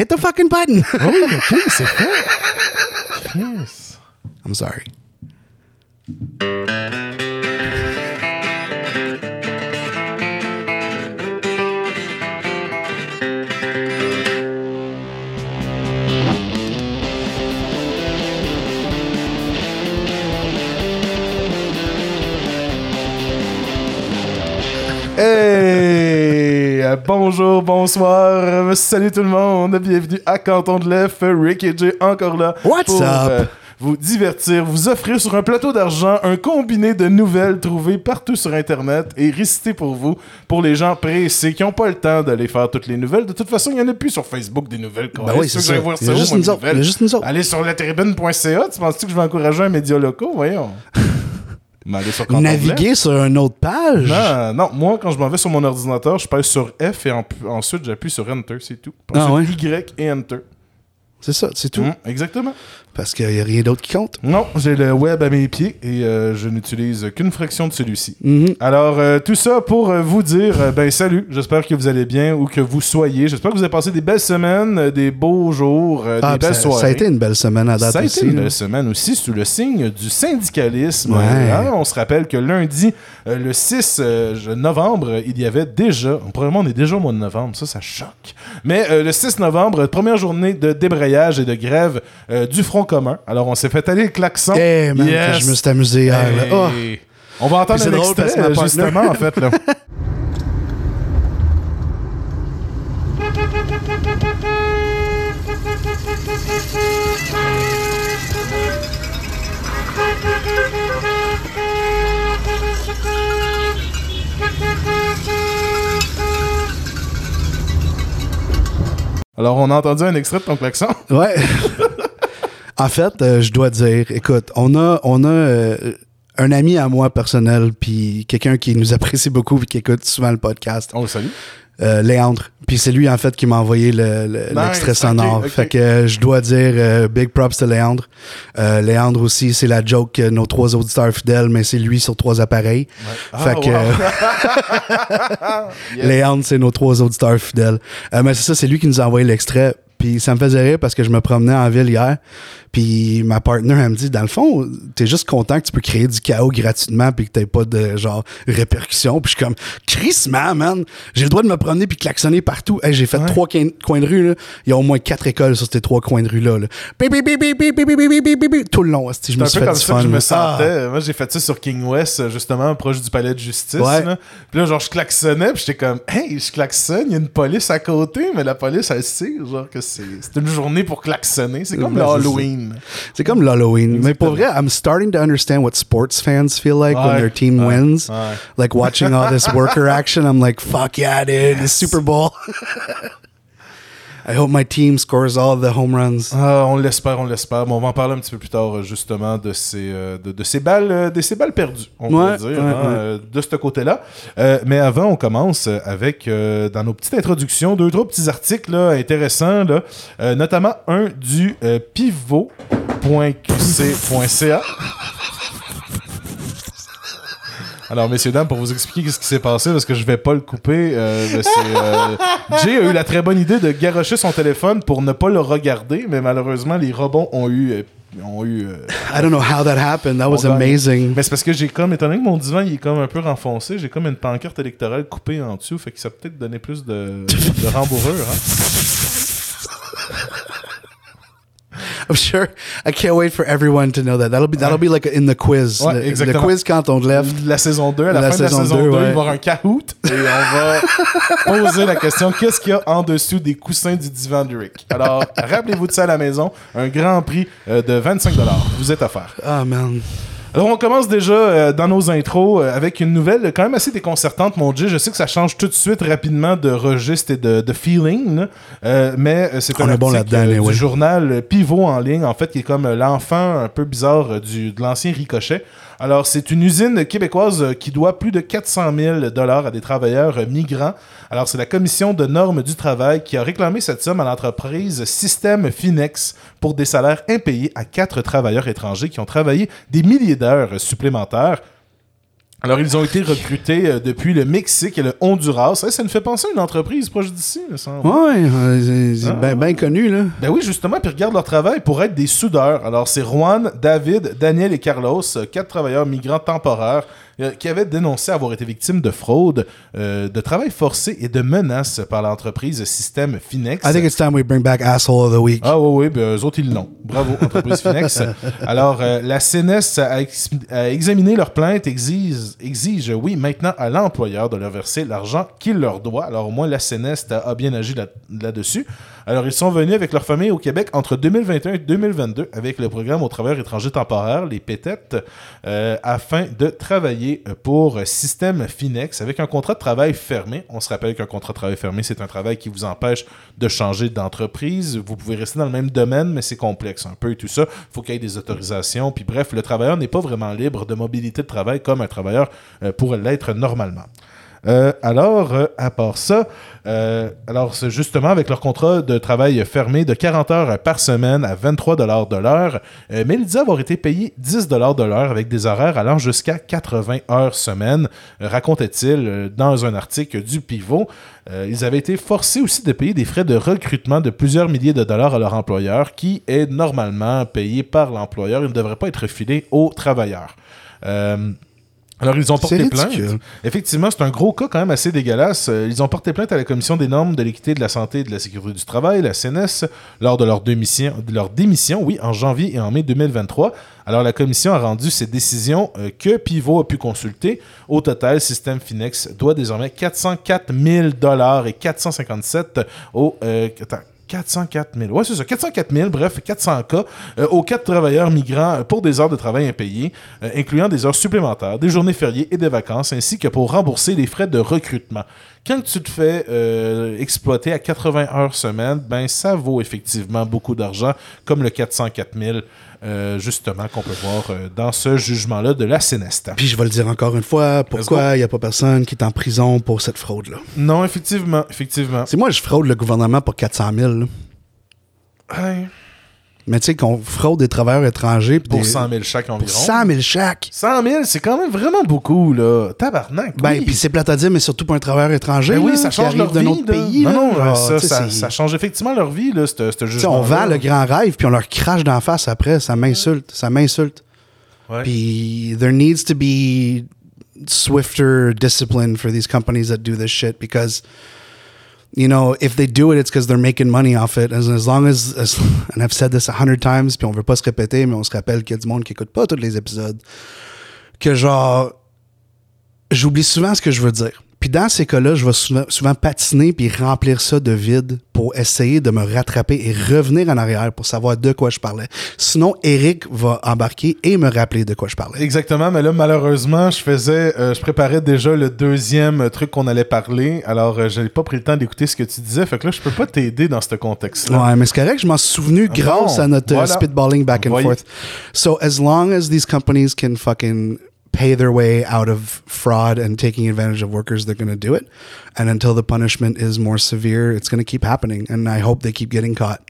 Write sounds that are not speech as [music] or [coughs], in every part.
hit the fucking button. Oui, ok, c'est fait. Yes. I'm sorry. Hey! Euh, Bonjour, bonsoir, salut tout le monde, bienvenue à Canton de l'Ef, Rick et Jay encore là What's pour up? euh, vous divertir, vous offrir sur un plateau d'argent un combiné de nouvelles trouvées partout sur Internet et récitées pour vous, pour les gens pressés qui n'ont pas le temps d'aller faire toutes les nouvelles. De toute façon, il n'y en a plus sur Facebook des nouvelles. Ben oui, c'est ça. Voir Il y a où, juste nous autres. Allez sur la tribune.ca, tu penses-tu que je vais encourager un média locaux? Voyons. [laughs] Naviguer sur une autre page? Non, non, moi, quand je m'en vais sur mon ordinateur, je pèse sur F et en- ensuite j'appuie sur Enter, c'est tout. Ah Ensuite, Y et Enter. C'est ça, c'est tout. Mm, exactement. Parce qu'il n'y a rien d'autre qui compte. Non, j'ai le web à mes pieds et euh, je n'utilise qu'une fraction de celui-ci. Mhm. Alors, euh, tout ça pour euh, vous dire, euh, ben salut, j'espère que vous allez bien où que vous soyez. J'espère que vous avez passé des belles semaines, des beaux jours, Ah, des belles ça, soirées. ça a été une belle semaine à date Ça a aussi. été une là. belle semaine aussi sous le signe du syndicalisme. Ouais. Hein, on se rappelle que lundi, le 6 euh, novembre, il y avait déjà, probablement on est déjà au mois de novembre, ça, ça choque. Mais le 6 novembre, première journée de débrayage et de grève du Front commun. Alors on s'est fait aller le klaxon. Eh, man, Yes. que je me suis amusé hier. Hey. Oh. On va entendre un drôle extrait, justement, en fait. Là. [laughs] Alors, on a entendu un extrait de ton klaxon. Ouais. [laughs] en fait, euh, je dois dire, écoute, on a, on a euh, un ami à moi personnel, puis quelqu'un qui nous apprécie beaucoup, puis qui écoute souvent le podcast, On le salue. euh, Léandre. Puis c'est lui, en fait, qui m'a envoyé le- le- Nice, l'extrait ok, sonore. Fait que euh, je dois dire, euh, big props to Léandre. Euh, Léandre aussi, c'est la joke que nos trois auditeurs fidèles, mais c'est lui sur trois appareils. Fait Ah, que... wow. [laughs] Yes. Léandre, c'est nos trois auditeurs fidèles. Euh, mais c'est ça, c'est lui qui nous a envoyé l'extrait. Puis ça me faisait rire parce que je me promenais en ville hier. Puis ma partner, elle me dit, dans le fond, t'es juste content que tu peux créer du chaos gratuitement puis que t'aies pas de, genre, répercussions. Puis je suis comme, Chris, man, man, j'ai le droit de me promener puis klaxonner partout. Hey, j'ai fait trois coins de rue, là. Il y a au moins quatre écoles sur ces trois coins de rue-là. Là. Tout le long, je me suis comme ça je me sentais. Moi, j'ai fait ça sur King West, justement, proche du palais de justice. Ouais. Là. Puis là, genre, je klaxonnais puis j'étais comme, hey, je klaxonne, il y a une police à côté, mais la police, elle sait, genre, que c'est une journée pour klaxonner. C'est comme c'est l'Halloween. C'est comme l'Halloween. Mais pour vrai, I'm starting to understand what sports fans feel like when Ouais, their team ouais, wins. ouais. Like watching all this worker action, I'm like, fuck yeah, dude, the Super Bowl. [laughs] I hope my team scores all the home runs. Ah, on l'espère, on l'espère. Mais on va en parler un petit peu plus tard, euh, justement, de ces, euh, de, de ces balles, euh, de ces balles perdues, on Ouais, peut dire, ouais, hein, ouais. de ce côté-là. Euh, mais avant, on commence avec, euh, dans nos petites introductions, deux, trois petits articles là, intéressants, là, euh, notamment un du pivot.qc.ca. Alors, messieurs, dames, pour vous expliquer ce qui s'est passé, parce que je vais pas le couper, euh, mais c'est, euh, Jay a eu la très bonne idée de garocher son téléphone pour ne pas le regarder, mais malheureusement, les rebonds ont eu... euh, ont eu euh, I don't know how that happened. That was amazing. Mais c'est parce que j'ai comme, étant donné que mon divan il est comme un peu renfoncé, j'ai comme une pancarte électorale coupée en dessous, fait que ça peut-être donné plus de, de rembourrure. Hein? [laughs] I'm sure. I can't wait for everyone to know that. That'll be that'll be like in the quiz. Ouais, the, the exactement. quiz quand on left. La saison 2, à la, La fin de la saison saison 2, 2, il va y avoir un Kahoot et on va [laughs] poser la question qu'est-ce qu'il y a en dessous des coussins du divan de Rick? Alors, rappelez-vous de ça à la maison, un grand prix euh, de 25 Vous êtes offert. Oh man. Alors, on commence déjà euh, dans nos intros euh, avec une nouvelle quand même assez déconcertante, mon Dieu. Je sais que ça change tout de suite rapidement de registre et de, de feeling. Euh, mais c'est un bon article euh, du journal Pivot en ligne, en fait, qui est comme l'enfant un peu bizarre du, de l'ancien Ricochet. Alors, c'est une usine québécoise qui doit plus de 400 000 dollars à des travailleurs migrants. Alors, c'est la commission de normes du travail qui a réclamé cette somme à l'entreprise Système Finex pour des salaires impayés à quatre travailleurs étrangers qui ont travaillé des milliers d'heures supplémentaires Alors, ils ont été recrutés euh, depuis le Mexique et le Honduras. Ça, ça nous fait penser à une entreprise proche d'ici, me semble. Ouais, euh, Ah. bien connu, là. Ben oui, justement, puis regarde leur travail pour être des soudeurs. Alors, c'est Juan, David, Daniel et Carlos, euh, quatre travailleurs migrants temporaires qui avaient dénoncé avoir été victimes de fraude, euh, de travail forcé et de menaces par l'entreprise Système Finex. I think it's time we bring back Asshole of the Week. Ah oui, oui, ben, eux autres, ils l'ont. Bravo, entreprise Finex. [laughs] Alors, euh, la CNES a, ex- a examiné leur plainte, exige, exige, oui, maintenant à l'employeur de leur verser l'argent qu'il leur doit. Alors, au moins, la CNES a, bien agi là- là-dessus. Alors, ils sont venus avec leur famille au Québec entre 2021 et 2022 avec le programme aux travailleurs étrangers temporaires, les PETET, euh, afin de travailler pour Système Finex avec un contrat de travail fermé. On se rappelle qu'un contrat de travail fermé, c'est un travail qui vous empêche de changer d'entreprise. Vous pouvez rester dans le même domaine, mais c'est complexe un peu et tout ça. Il faut qu'il y ait des autorisations. Puis bref, le travailleur n'est pas vraiment libre de mobilité de travail comme un travailleur euh, pourrait l'être normalement. Euh, alors, euh, à part ça, euh, alors justement avec leur contrat de travail fermé de 40 heures par semaine à 23 dollars de l'heure, mais il dit avoir été payé 10 dollars de l'heure avec des horaires allant jusqu'à 80 heures semaine, racontait-il dans un article du Pivot. Ils avaient été forcés aussi de payer des frais de recrutement de plusieurs milliers de dollars à leur employeur, qui est normalement payé par l'employeur. Il ne devrait pas être filé aux travailleurs. Alors, ils ont porté plainte. Effectivement, c'est un gros cas quand même assez dégueulasse. Euh, Ils ont porté plainte à la Commission des normes de l'équité, de la santé et de la sécurité du travail, la CNES, lors de leur démission, de leur démission oui, en janvier et en mai 2023. Alors, la Commission a rendu ses décisions euh, que Pivot a pu consulter. Au total, Système Finex doit désormais 404 000 et 457 au... euh, attends, 404 000. Ouais, c'est ça. 404 000, bref, 400 cas euh, aux quatre travailleurs migrants pour des heures de travail impayées, euh, incluant des heures supplémentaires, des journées fériées et des vacances, ainsi que pour rembourser les frais de recrutement. Quand tu te fais euh, exploiter à 80 heures semaine, ben ça vaut effectivement beaucoup d'argent, comme le 404 000, euh, justement, qu'on peut voir euh, dans ce jugement-là de la Sénesta. Puis je vais le dire encore une fois, pourquoi il n'y a pas personne qui est en prison pour cette fraude-là? Non, effectivement, effectivement. C'est moi, je fraude le gouvernement pour 400 000. là. Ouais. Mais tu sais, qu'on fraude des travailleurs étrangers. Pour des- 100 000 chaque environ. Pour 100 000 chaque. 100 000, c'est quand même vraiment beaucoup, là. Tabarnak. Ben, oui. puis c'est plate à dire, mais surtout pour un travailleur étranger. Ben oui, là, ça change leur vie. autre là. pays. non, là. non, Genre, ça, ça, change effectivement leur vie, là, ce jugement. on vend le grand rêve, puis on leur crache d'en face après. Ça m'insulte. Ça m'insulte. Ouais. Puis there needs to be swifter discipline for these companies that do this shit because you know if they do it it's because they're making money off it. As, as long as, as [laughs] and I've said this a hundred times puis on veut pas se répéter mais on se rappelle qu'il y a du monde qui écoute pas tous les épisodes que genre j'oublie souvent ce que je veux dire puis dans ces cas-là, je vais souvent, souvent patiner puis remplir ça de vide pour essayer de me rattraper et revenir en arrière pour savoir de quoi je parlais. Sinon, Eric va embarquer et me rappeler de quoi je parlais. Exactement, mais là, malheureusement, je faisais, euh, je préparais déjà le deuxième truc qu'on allait parler, alors euh, j'avais pas pris le temps d'écouter ce que tu disais, fait que là, je peux pas t'aider dans ce contexte-là. Ouais, mais c'est correct, je m'en suis souvenu grâce Bon, à notre euh, voilà. spitballing back and Voyez. forth. So as long as these companies can fucking pay their way out of fraud and taking advantage of workers, they're going to do it. And until the punishment is more severe, it's going to keep happening. And I hope they keep getting caught.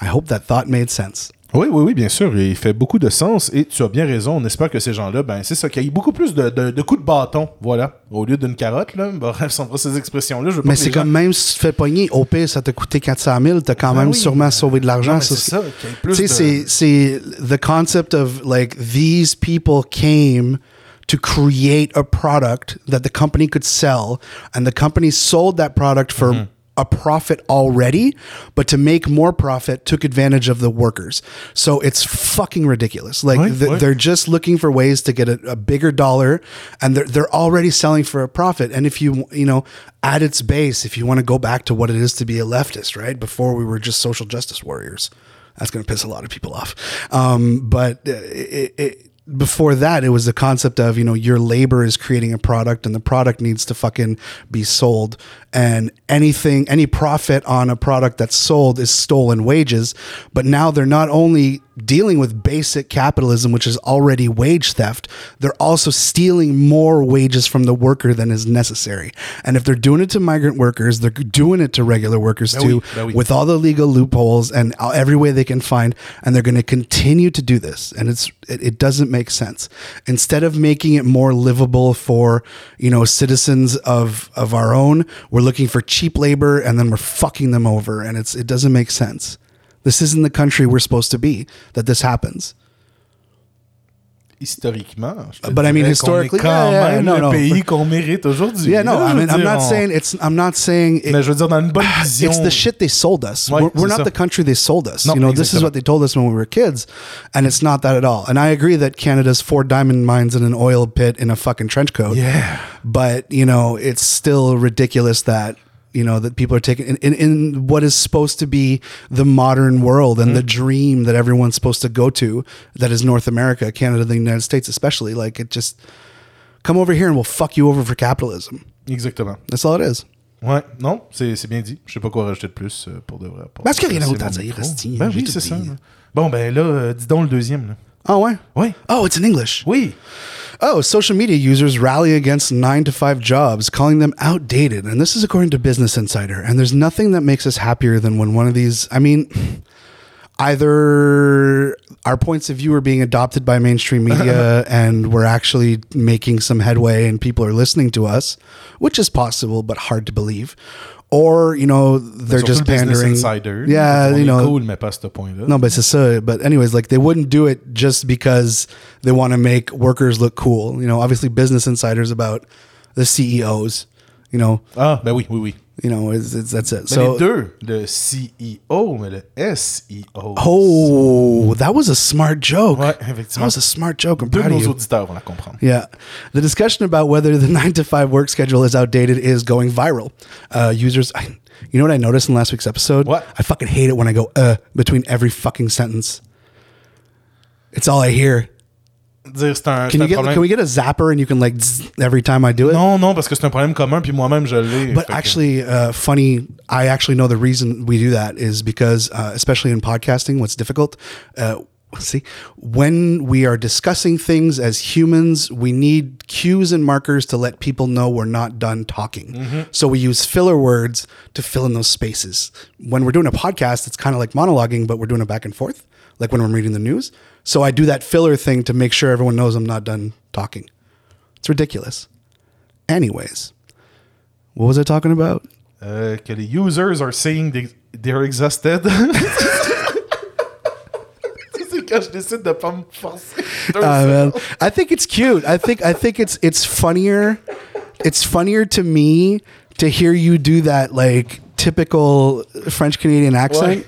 I hope that thought made sense. Oui, oui, oui, bien sûr, il fait beaucoup de sens et tu as bien raison. On espère que ces gens-là, ben, c'est ça, qu'il y ait beaucoup plus de, de- de coups de bâton, voilà, au lieu d'une carotte, là. [laughs] Bref, sans pas ces expressions-là, je veux pas Mais c'est gens- comme même si tu te fais pogner, au pire, ça t'a coûté 400 000, t'as quand Ben même oui. sûrement sauvé de l'argent. C'est ça, qu'il y ait plus Tu sais, de- c'est, the concept of like these people came to create a product that the company could sell, and the company sold that product for Mm-hmm. A profit already, but to make more profit, took advantage of the workers. So it's fucking ridiculous. Like th- ouais. they're just looking for ways to get a, a bigger dollar, and they're they're already selling for a profit. And if you you know at its base, if you want to go back to what it is to be a leftist, right? Before we were just social justice warriors. That's going to piss a lot of people off. Um, but uh, it, it, before that, it was the concept of, you know, your labor is creating a product and the product needs to fucking be sold. And anything, any profit on a product that's sold is stolen wages. But now they're not only dealing with basic capitalism, which is already wage theft, they're also stealing more wages from the worker than is necessary. And if they're doing it to migrant workers, they're doing it to regular workers Ben too, ben oui. with all the legal loopholes and every way they can find. And they're going to continue to do this. And it's it, it doesn't make sense. Instead of making it more livable for you know citizens of of our own, we're looking for cheap labor and then we're fucking them over. And it's it doesn't make sense. This isn't the country we're supposed to be that this happens. Historiquement, uh, But I mean, historically- quand yeah, yeah, même no, le no. pays qu'on mérite aujourd'hui. Yeah, no, I mean, I'm not saying it's. I'm not saying. It, Mais je veux dire, dans une bonne [coughs] vision. it's the shit they sold us. Ouais, we're we're not ça. the country they sold us. Non, you know, this is what they told us when we were kids, and it's not that at all. And I agree that Canada's four diamond mines in an oil pit in a fucking trench coat. Yeah. But you know, it's still ridiculous that you know that people are taking in, in, in what is supposed to be the modern world and the Mm-hmm. dream that everyone's supposed to go to. That is North America, Canada, the United States, especially. Like it just come over here and we'll fuck you over for capitalism. Exactement. That's all it is. Ouais, non, c'est c'est bien dit. Je sais pas quoi rajouter de plus euh, pour de vrai. Parce qu'il y a rien d'autre à dire, Ben oui, c'est ça. Bon, ben là, euh, dis donc le deuxième. Là. Oh, ouais. Oui. Oh, it's in English. Oui. Oh, social media users rally against nine to five jobs, calling them outdated. And this is according to Business Insider. And there's nothing that makes us happier than when one of these, I mean, either our points of view are being adopted by mainstream media [laughs] and we're actually making some headway and people are listening to us, which is possible, but hard to believe. Or, you know, they're Surtout just pandering. Insider. Yeah, you know. cool, mais pas ce point-là. No, but it's ça. But anyways, like they wouldn't do it just because they want to make workers look cool. You know, obviously, Business Insider's about the CEOs. You know, Ah, ben oui, oui, oui. You know, it's, it's, that's it. So, les deux, le CEO, mais le SEO. oh, that was a smart joke. Ouais, That was a smart joke. I'm Deux de proud of nos you. auditeurs vont la comprendre. Yeah. The discussion about whether the [laughs] nine to five work schedule is outdated is going viral. Uh, users, I, you know what I noticed in last week's episode? What? I fucking hate it when I go, uh, between every fucking sentence. It's all I hear. Dire c'est un, Can you get? Can we get a zapper and you can like zzz every time I do it? Non, non, parce que c'est un problème commun, puis moi-même, je l'ai. But actually, uh, funny. I actually know the reason we do that is because, uh, especially in podcasting, what's difficult. Uh, see, when we are discussing things as humans, we need cues and markers to let people know we're not done talking. So we use filler words to fill in those spaces. When we're doing a podcast, it's kind of like monologuing, but we're doing it back and forth, like when I'm reading the news. So I do that filler thing to make sure everyone knows I'm not done talking. It's ridiculous. Anyways, what was I talking about? Que les users are saying they, they're exhausted. c'est quand je décide de pas me forcer. Uh, I think it's cute. I think I think it's it's funnier. It's funnier to me to hear you do that like typical French Canadian accent.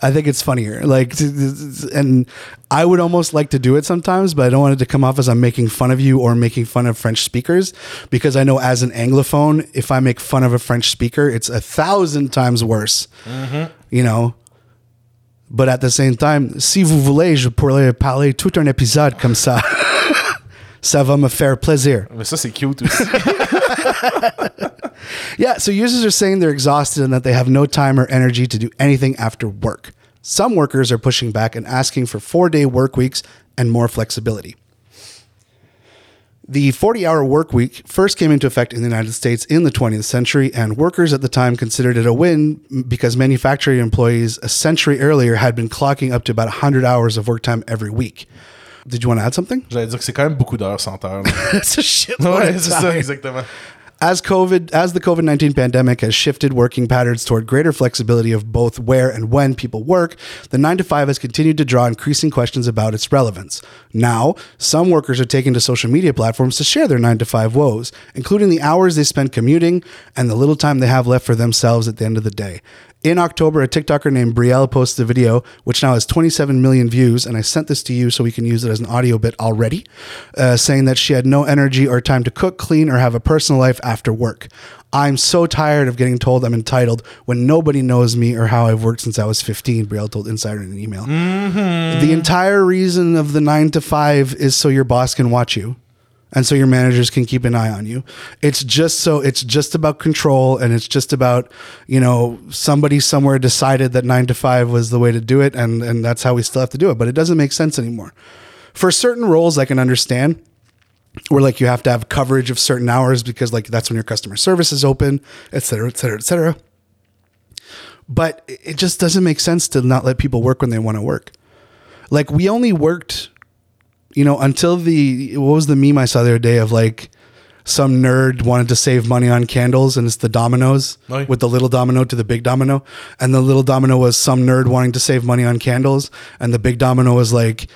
I think it's funnier. Like, and I would almost like to do it sometimes, but I don't want it to come off as I'm making fun of you or making fun of French speakers because I know as an Anglophone, if I make fun of a French speaker, it's a thousand times worse. Mm-hmm. You know. But at the same time, si vous voulez, je pourrais parler tout un épisode comme ça. [laughs] ça va me faire plaisir. Mais ça, c'est cute aussi. [laughs] [laughs] Yeah, so users are saying they're exhausted and that they have no time or energy to do anything after work. Some workers are pushing back and asking for four day work weeks and more flexibility. The 40 hour work week first came into effect in the United States in the 20th century, and workers at the time considered it a win because manufacturing employees a century earlier had been clocking up to about 100 hours of work time every week. Did you want to add something? J'allais dire que c'est quand même beaucoup d'heures sans. That's [laughs] a shit. ouais, c'est ça, exactement. As COVID, as the COVID 19 pandemic has shifted working patterns toward greater flexibility of both where and when people work, the 9 to 5 has continued to draw increasing questions about its relevance. Now, some workers are taking to social media platforms to share their 9 to 5 woes, including the hours they spend commuting and the little time they have left for themselves at the end of the day. In October, a TikToker named Brielle posted a video which now has 27 million views, and I sent this to you so we can use it as an audio bit already, uh, saying that she had no energy or time to cook, clean, or have a personal life after work. I'm so tired of getting told I'm entitled when nobody knows me or how I've worked since I was 15, Brielle told Insider in an email. The entire reason of the nine to five is so your boss can watch you and so your managers can keep an eye on you. It's just so it's just about control and it's just about, you know, somebody somewhere decided that 9 to 5 was the way to do it and and that's how we still have to do it, but it doesn't make sense anymore. For certain roles I can understand where like you have to have coverage of certain hours because like that's when your customer service is open, et cetera, et cetera, et cetera. But it just doesn't make sense to not let people work when they want to work. Like we only worked, you know, until the what was the meme I saw the other day of like some nerd wanted to save money on candles and it's the dominoes with the little domino to the big domino. And the little domino was some nerd wanting to save money on candles. And the big domino was like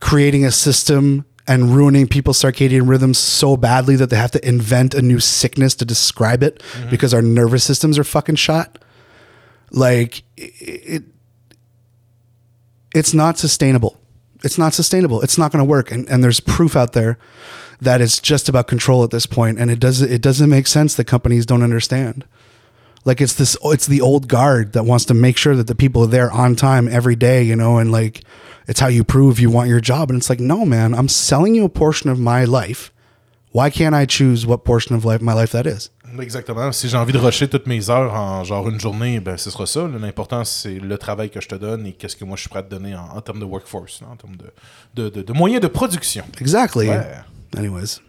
creating a system and ruining people's circadian rhythms so badly that they have to invent a new sickness to describe it mm-hmm. because our nervous systems are fucking shot. Like it, it's not sustainable it's not sustainable. It's not going to work. And, and there's proof out there that it's just about control at this point. and it doesn't it doesn't make sense that companies don't understand. Like it's this it's the old guard that wants to make sure that the people are there on time every day you know and like it's how you prove you want your job. And it's like no man i'm selling you a portion of my life. Why can't i choose what portion of life my life that is Exactement. Si j'ai envie de rusher toutes mes heures en genre une journée, ben ce sera ça. L'important, c'est le travail que je te donne et qu'est-ce que moi je suis prêt à te donner en, en termes de workforce, en termes de, de, de- de moyens de production. exactly Ouais. anyways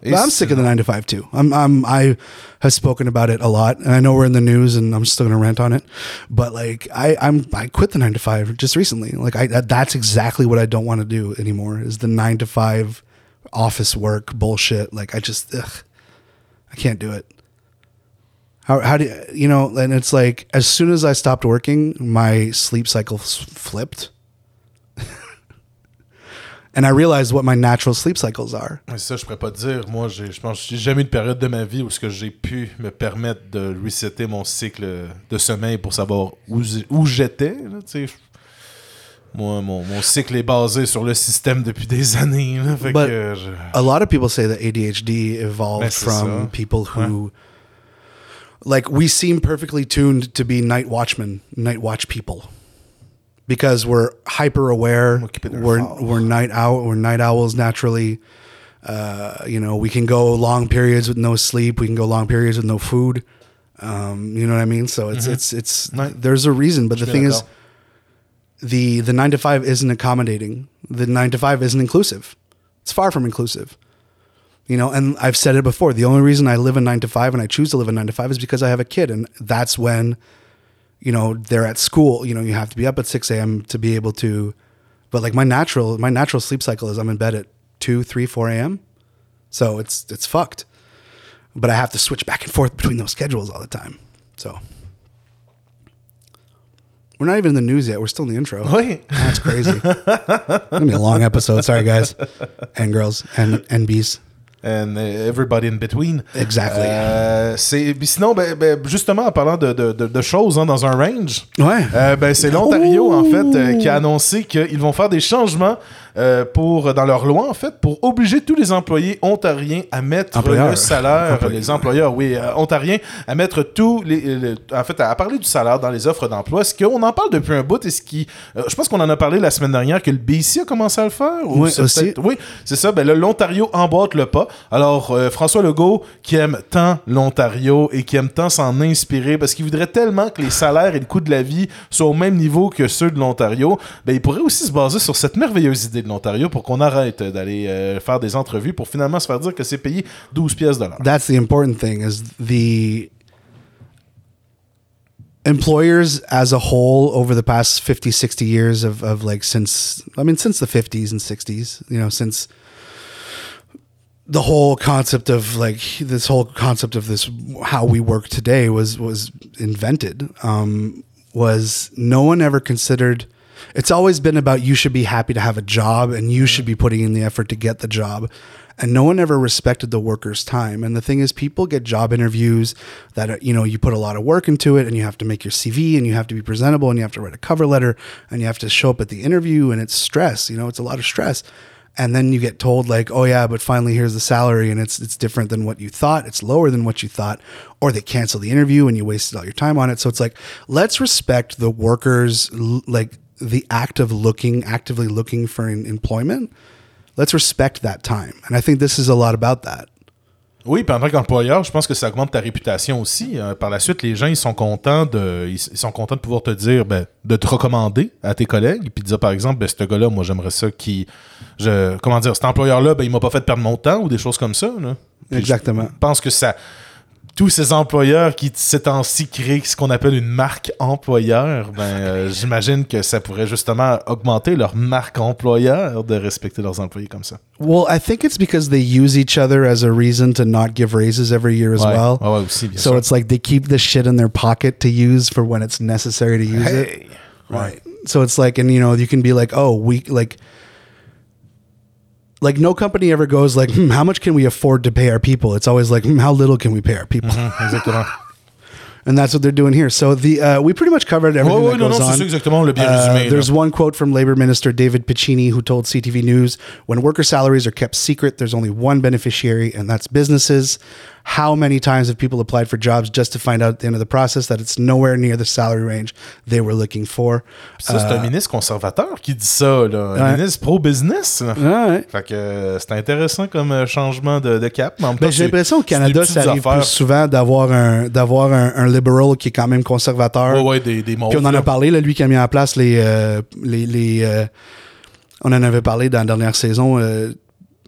But I'm sick of the nine to five too. I'm, I'm, I have spoken about it a lot, and I know we're in the news, and I'm still gonna rant on it. But like, I, I'm, I quit the nine to five just recently. Like, I, that, that's exactly what I don't want to do anymore. Is the nine to five office work bullshit. Like, I just, ugh, I can't do it. How, how do you, you know? And it's like, as soon as I stopped working, my sleep cycle flipped. [laughs] And I realized what my natural sleep cycles are. Mais ça, je pourrais pas te dire. Moi, je pense j'ai jamais eu de période de ma vie où ce que j'ai pu me permettre de resetter mon cycle de sommeil pour savoir où, où j'étais. tu sais. Moi, mon, mon cycle est basé sur le système depuis des années. là. Fait But- que, je- a lot of people say that ADHD evolved Ben, from ça. people who like we seem perfectly tuned to be night watchmen, night watch people. Because we're hyper aware, we're we're night owl, we're night owls naturally. Uh, you know, we can go long periods with no sleep. We can go long periods with no food. Um, you know what I mean? So it's it's it's Ouais. there's a reason, but the thing is. The the nine to five isn't accommodating. The nine to five isn't inclusive. It's far from inclusive. You know, and I've said it before. The only reason I live a nine to five and I choose to live a nine to five is because I have a kid, and that's when, you know, they're at school. You know, you have to be up at six a.m. to be able to. But like my natural, my natural sleep cycle is I'm in bed at two, three, four a.m. So it's it's fucked. But I have to switch back and forth between those schedules all the time. So we're not even in the news yet. We're still in the intro. Wait. That's crazy. it's gonna be a long episode. Sorry, guys [laughs] and girls and and bees. And everybody in between. Exactly. Euh, c'est, sinon, ben, ben, justement, en parlant de, de- de- de choses hein, dans un range, Ouais. euh, ben, c'est l'Ontario, en fait, euh, qui a annoncé qu'ils vont faire des changements pour, dans leur loi, en fait, pour obliger tous les employés ontariens à mettre le salaire, Employés. les employeurs, oui, ontariens, à mettre tous les, les- En fait, à parler du salaire dans les offres d'emploi. Est-ce qu'on en parle depuis un bout? Est-ce qui, euh, je pense qu'on en a parlé la semaine dernière que le BC a commencé à le faire. ou Oui, c'est oui, c'est ça. Ben là, l'Ontario emboîte le pas. Alors, euh, François Legault, qui aime tant l'Ontario et qui aime tant s'en inspirer, parce qu'il voudrait tellement que les salaires et le coût de la vie soient au même niveau que ceux de l'Ontario, ben, il pourrait aussi se baser sur cette merveilleuse idée de l'Ontario pour qu'on arrête d'aller euh, faire des entrevues pour finalement se faire dire que c'est payé 12 pièces de. That's the important thing is the employers as a whole over the past 50 60 years of, of like since i mean since the 50s and 60s you know since the whole concept of like this whole concept of this how we work today was was invented. Um, was no one ever considered it's always been about you should be happy to have a job and you should be putting in the effort to get the job. And no one ever respected the worker's time. And the thing is people get job interviews that you know you put a lot of work into it and you have to make your cv and you have to be presentable and you have to write a cover letter and you have to show up at the interview and it's stress you know it's a lot of stress and then you get told like oh yeah but finally here's the salary and it's it's different than what you thought it's lower than what you thought or they cancel the interview and you wasted all your time on it so it's like let's respect the workers like the act of looking actively looking for an employment let's respect that time. And I think this is a lot about that. Oui, puis en tant qu'employeur, je pense que ça augmente ta réputation aussi. Euh, par la suite, les gens, ils sont contents de, ils, ils sont contents de pouvoir te dire, ben, de te recommander à tes collègues, puis de dire, par exemple, ben, ce gars-là, moi, j'aimerais ça qui, je, comment dire, cet employeur-là, ben, il m'a pas fait perdre mon temps ou des choses comme ça. Là. Exactement. Je pense que ça, tous ces employeurs qui, ces temps-ci, créent ce qu'on appelle une marque employeur, ben, euh, [laughs] j'imagine que ça pourrait justement augmenter leur marque employeur de respecter leurs employés comme ça. Well, I think it's because they use each other as a reason to not give raises every year as Ouais. well. Ouais, aussi, bien so sûr. it's like they keep the shit in their pocket to use for when it's necessary to use it. Right. So it's like, and you know, you can be like, oh, we like, like no company ever goes like, hmm, how much can we afford to pay our people? It's always like, hmm, how little can we pay our people? Exactement. [laughs] And that's what they're doing here. So the uh, we pretty much covered everything ouais, that goes on. exactement, on bien Uh, résumé. là. there's one quote from Labor Minister David Piccini who told CTV News when worker salaries are kept secret, there's only one beneficiary, and that's businesses. How many times have people applied for jobs just to find out at the end of the process that it's nowhere near the salary range they were looking for? Ça, c'est un ministre conservateur qui dit ça, là. Un Ouais. ministre pro-business. Ouais. Fait que euh, c'est intéressant comme euh, changement de, de cap. mais Ben, j'ai l'impression au c'est des Canada, ça arrive affaires. plus souvent d'avoir un, d'avoir un, un liberal qui est quand même conservateur. Ouais, ouais, des, des Puis on en a parlé, là, lui qui a mis en place les. euh, les, les, euh, on en avait parlé dans la dernière saison. euh,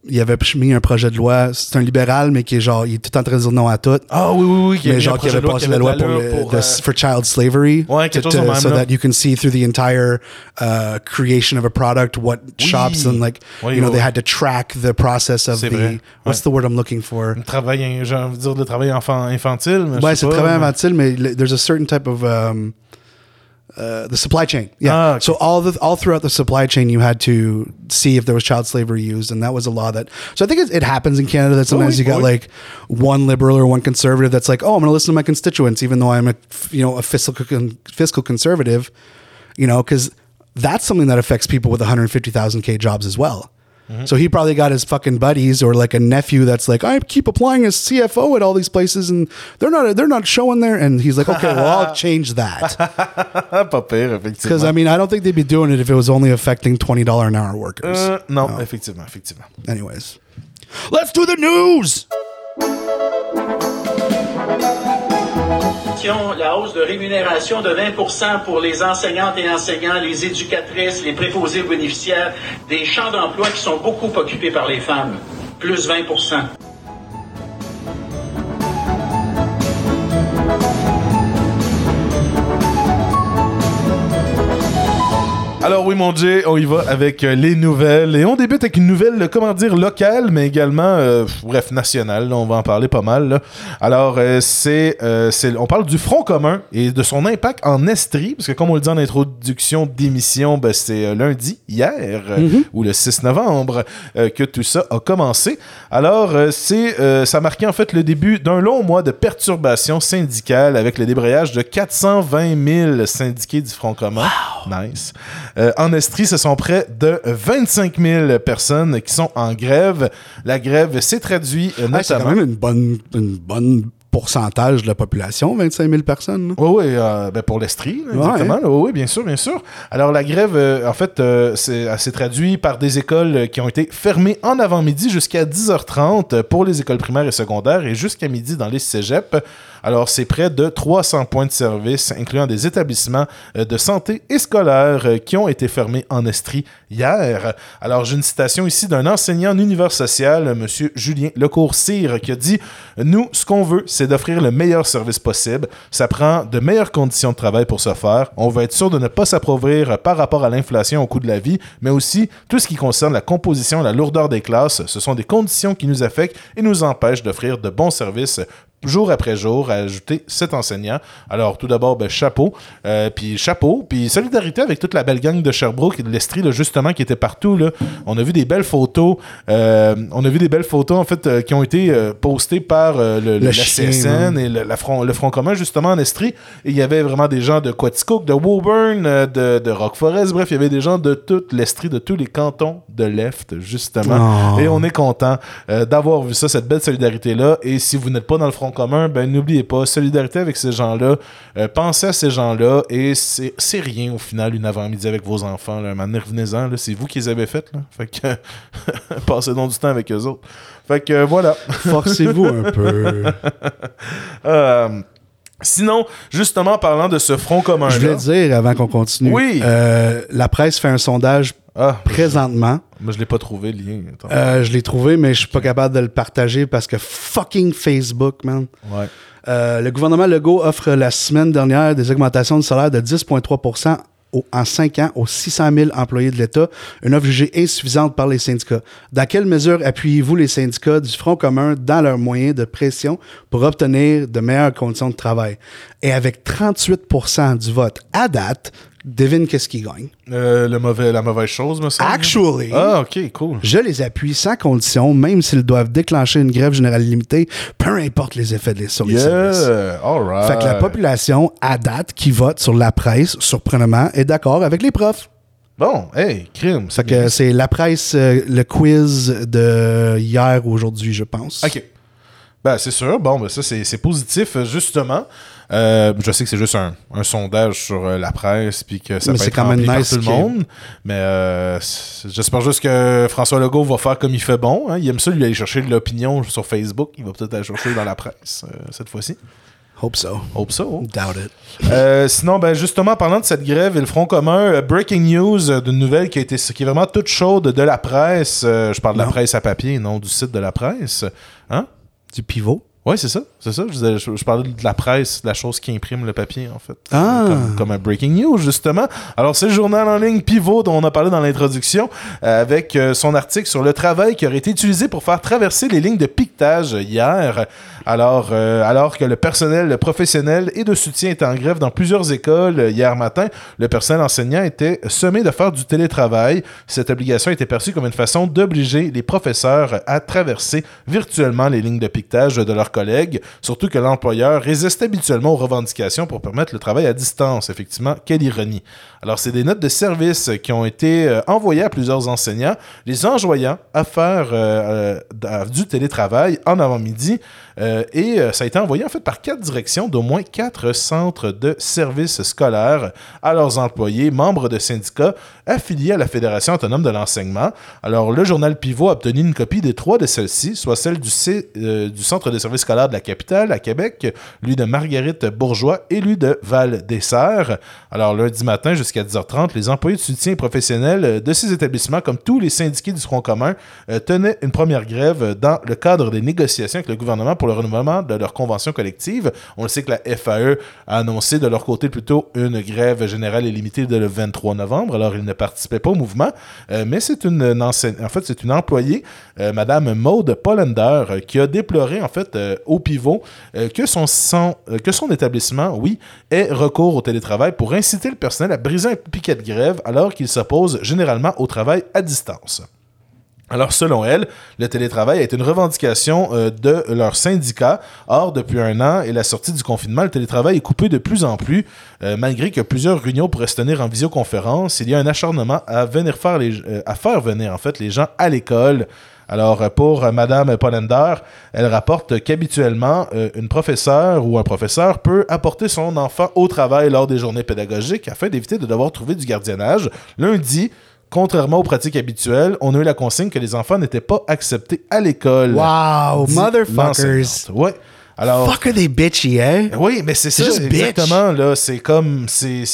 il avait mis un projet de loi. C'est un libéral, mais qui est genre. Il est tout en train de dire non à tout. Ah oui, oui, oui. mais genre qui avait passé la loi pour, le, pour, euh, for child slavery. Ouais, quelque to- chose même, so that you can see through the entire uh, creation of a product what shops and like Oui, you know oui. they had to track the process of the vrai. what's the word I'm looking for? Le travail, j'ai envie de dire le travail enfant, infantile. mais Ouais, c'est pas, travail mais- infantile, mais le- there's a certain type of um, uh, the supply chain. Yeah. Ah, okay. So all the all throughout the supply chain, you had to see if there was child slavery used, and that was a law that. So I think it, it happens in Canada that sometimes oui, you got like one liberal or one conservative that's like, oh, I'm going to listen to my constituents, even though I'm a you know a fiscal con- fiscal conservative, you know, because that's something that affects people with 150,000 k jobs as well. Mm-hmm. So he probably got his fucking buddies or like a nephew that's like, I keep applying as CFO at all these places and they're not they're not showing there. And he's like, okay, well I'll [laughs] change that [laughs] because. I mean I don't think they'd be doing it if it was only affecting twenty dollar an hour workers. Euh, non, effectivement, effectivement. Anyways, let's do the news. La hausse de rémunération de 20% pour les enseignantes et enseignants, les éducatrices, les préposés bénéficiaires, des champs d'emploi qui sont beaucoup occupés par les femmes. Plus 20 Alors oui, mon Jay, on y va avec euh, les nouvelles. Et on débute avec une nouvelle, euh, comment dire, locale, mais également, euh, bref, nationale. là, on va en parler pas mal. là. Alors, euh, c'est, c'est- on parle du Front commun et de son impact en Estrie, parce que comme on le dit en introduction d'émission, ben, c'est euh, lundi, hier, euh, ou le 6 novembre, euh, que tout ça a commencé. Alors, euh, c'est, euh, ça marquait en fait le début d'un long mois de perturbations syndicales avec le débrayage de 420 000 syndiqués du Front commun. Nice. Euh, en Estrie, ce sont près de 25 000 personnes qui sont en grève. La grève s'est traduite euh, Ah, c'est quand notamment... même une bonne une bonne pourcentage de la population, 25 000 personnes. Oui, oui, euh, ben pour l'Estrie, là, Ouais. exactement. là. Oui, bien sûr, bien sûr. Alors, la grève, euh, en fait, euh, c'est- elle s'est traduite par des écoles euh, qui ont été fermées en avant-midi jusqu'à 10h30 pour les écoles primaires et secondaires et jusqu'à midi dans les cégeps. Alors, c'est près de 300 points de service, incluant des établissements de santé et scolaires qui ont été fermés en Estrie hier. Alors, j'ai une citation ici d'un enseignant en univers social, M. Julien Lecourt-Cyr, qui a dit Nous, ce qu'on veut, c'est d'offrir le meilleur service possible. Ça prend de meilleures conditions de travail pour ce faire. On va être sûr de ne pas s'appauvrir par rapport à l'inflation au coût de la vie, mais aussi tout ce qui concerne la composition, la lourdeur des classes. Ce sont des conditions qui nous affectent et nous empêchent d'offrir de bons services jour après jour, a ajouté cet enseignant. Alors, tout d'abord, ben, chapeau, euh, puis chapeau, puis solidarité avec toute la belle gang de Sherbrooke et de l'Estrie, là, justement, qui était partout. Là. On a vu des belles photos, euh, on a vu des belles photos, en fait, euh, qui ont été postées par le, la chien, CSN et le, la front, le Front commun, justement, en Estrie. Et il y avait vraiment des gens de Quaticook, de Woburn, de, de Rock Forest, bref, il y avait des gens de toute l'Estrie, de tous les cantons de left, justement. Oh. Et on est content d'avoir vu ça, cette belle solidarité-là. Et si vous n'êtes pas dans le Front commun, ben n'oubliez pas, solidarité avec ces gens-là. Euh, pensez à ces gens-là. Et c'est rien, au final, une avant-midi avec vos enfants. Là. Maintenant, revenez-en. C'est vous qui les avez faites. Là. Fait que [laughs] passez donc du temps avec eux autres. Fait que euh, voilà. Forcez-vous un peu. [laughs] Euh, sinon, justement, parlant de ce Front commun-là... Je voulais dire, avant qu'on continue, Oui. euh, la presse fait un sondage Ah, présentement. moi, je l'ai pas trouvé, le lien. Euh, je l'ai trouvé, mais je suis pas capable de le partager parce que fucking Facebook, man. Ouais. Euh, le gouvernement Legault offre la semaine dernière des augmentations de salaire de 10,3 au- en 5 ans aux 600 000 employés de l'État, une offre jugée insuffisante par les syndicats. Dans quelle mesure appuyez-vous les syndicats du Front commun dans leurs moyens de pression pour obtenir de meilleures conditions de travail? Et avec 38% du vote à date, devine qu'est-ce qui gagne? Euh, le mauvais, la mauvaise chose, me semble. Actually, Ah, ok, cool. je les appuie sans condition, même s'ils doivent déclencher une grève générale limitée, peu importe les effets de sur les services. Yeah, alright. Fait que la population, à date, qui vote sur la presse, surprenamment, est d'accord avec les profs. Bon, hey, crime. Fait que c'est la presse, euh, le quiz de hier ou aujourd'hui, je pense. OK. Ben, c'est sûr. Bon, ben, ça, c'est c'est positif, euh, justement. Euh, je sais que c'est juste un, un sondage sur euh, la presse, puis que ça Mais peut être quand même rempli par nice tout le monde. Mais euh, j'espère juste que François Legault va faire comme il fait bon. hein. Il aime ça, lui, aller chercher de l'opinion sur Facebook. Il va peut-être aller chercher dans la presse euh, cette fois-ci. Hope so. Hope so. Doubt it. Euh, sinon, ben justement, parlant de cette grève et le Front commun, euh, breaking news euh, d'une nouvelle qui, a été, qui est vraiment toute chaude de la presse. Je parle de la presse à papier, non du site de la presse. Hein? Du pivot. Oui, c'est ça. C'est ça. Je, disais- je- je parlais de la presse, de la chose qui imprime le papier, en fait. Ah. Comme, comme un breaking news, justement. Alors, c'est le journal en ligne Pivot dont on a parlé dans l'introduction, euh, avec euh, son article sur le travail qui aurait été utilisé pour faire traverser les lignes de piquetage hier. Alors, euh, alors que le personnel professionnel et de soutien était en grève dans plusieurs écoles euh, hier matin, le personnel enseignant était sommé de faire du télétravail. Cette obligation était perçue comme une façon d'obliger les professeurs à traverser virtuellement les lignes de piquetage de leurs collègues, surtout que l'employeur résiste habituellement aux revendications pour permettre le travail à distance. Effectivement, quelle ironie. Alors, c'est des notes de service qui ont été euh, envoyées à plusieurs enseignants, les enjoignant à faire du télétravail en avant-midi. Et euh, ça a été envoyé en fait par quatre directions d'au moins quatre centres de services scolaires à leurs employés, membres de syndicats affiliés à la Fédération autonome de l'enseignement. Alors, le journal Pivot a obtenu une copie des trois de celles-ci, soit celle du, C- euh, du Centre de services scolaires de la capitale, à Québec, lui de Marguerite Bourgeois et lui de Val-des-Serres. Alors, lundi matin jusqu'à 10h30, les employés de soutien professionnel euh, de ces établissements, comme tous les syndiqués du Front commun, euh, tenaient une première grève dans le cadre des négociations avec le gouvernement pour le renouvellement de leur convention collective. On le sait que la FAE a annoncé de leur côté plutôt une grève générale et limitée dès le 23 novembre. Alors, ils ne participaient pas au mouvement, euh, mais c'est une, enseigne- en fait, c'est une employée, euh, Madame Maude Pollender, euh, qui a déploré en fait euh, au pivot euh, que son, euh, que son établissement, oui, ait recours au télétravail pour inciter le personnel à briser un piquet de grève alors qu'il s'oppose généralement au travail à distance. Alors, selon elle, le télétravail est une revendication euh, de leur syndicat. Or, depuis un an et la sortie du confinement, le télétravail est coupé de plus en plus. Euh, malgré que plusieurs réunions pourraient se tenir en visioconférence, il y a un acharnement à euh, faire venir en fait les gens à l'école. Alors, pour Madame Pollender, elle rapporte qu'habituellement, une professeure ou un professeur peut apporter son enfant au travail lors des journées pédagogiques afin d'éviter de devoir trouver du gardiennage. Lundi, contrairement aux pratiques habituelles, on a eu la consigne que les enfants n'étaient pas acceptés à l'école. Wow, motherfuckers. Ouais. Alors, Fuck are they bitchy, hein? oui, mais c'est ça, juste bitch. exactement, là. C'est comme, c'est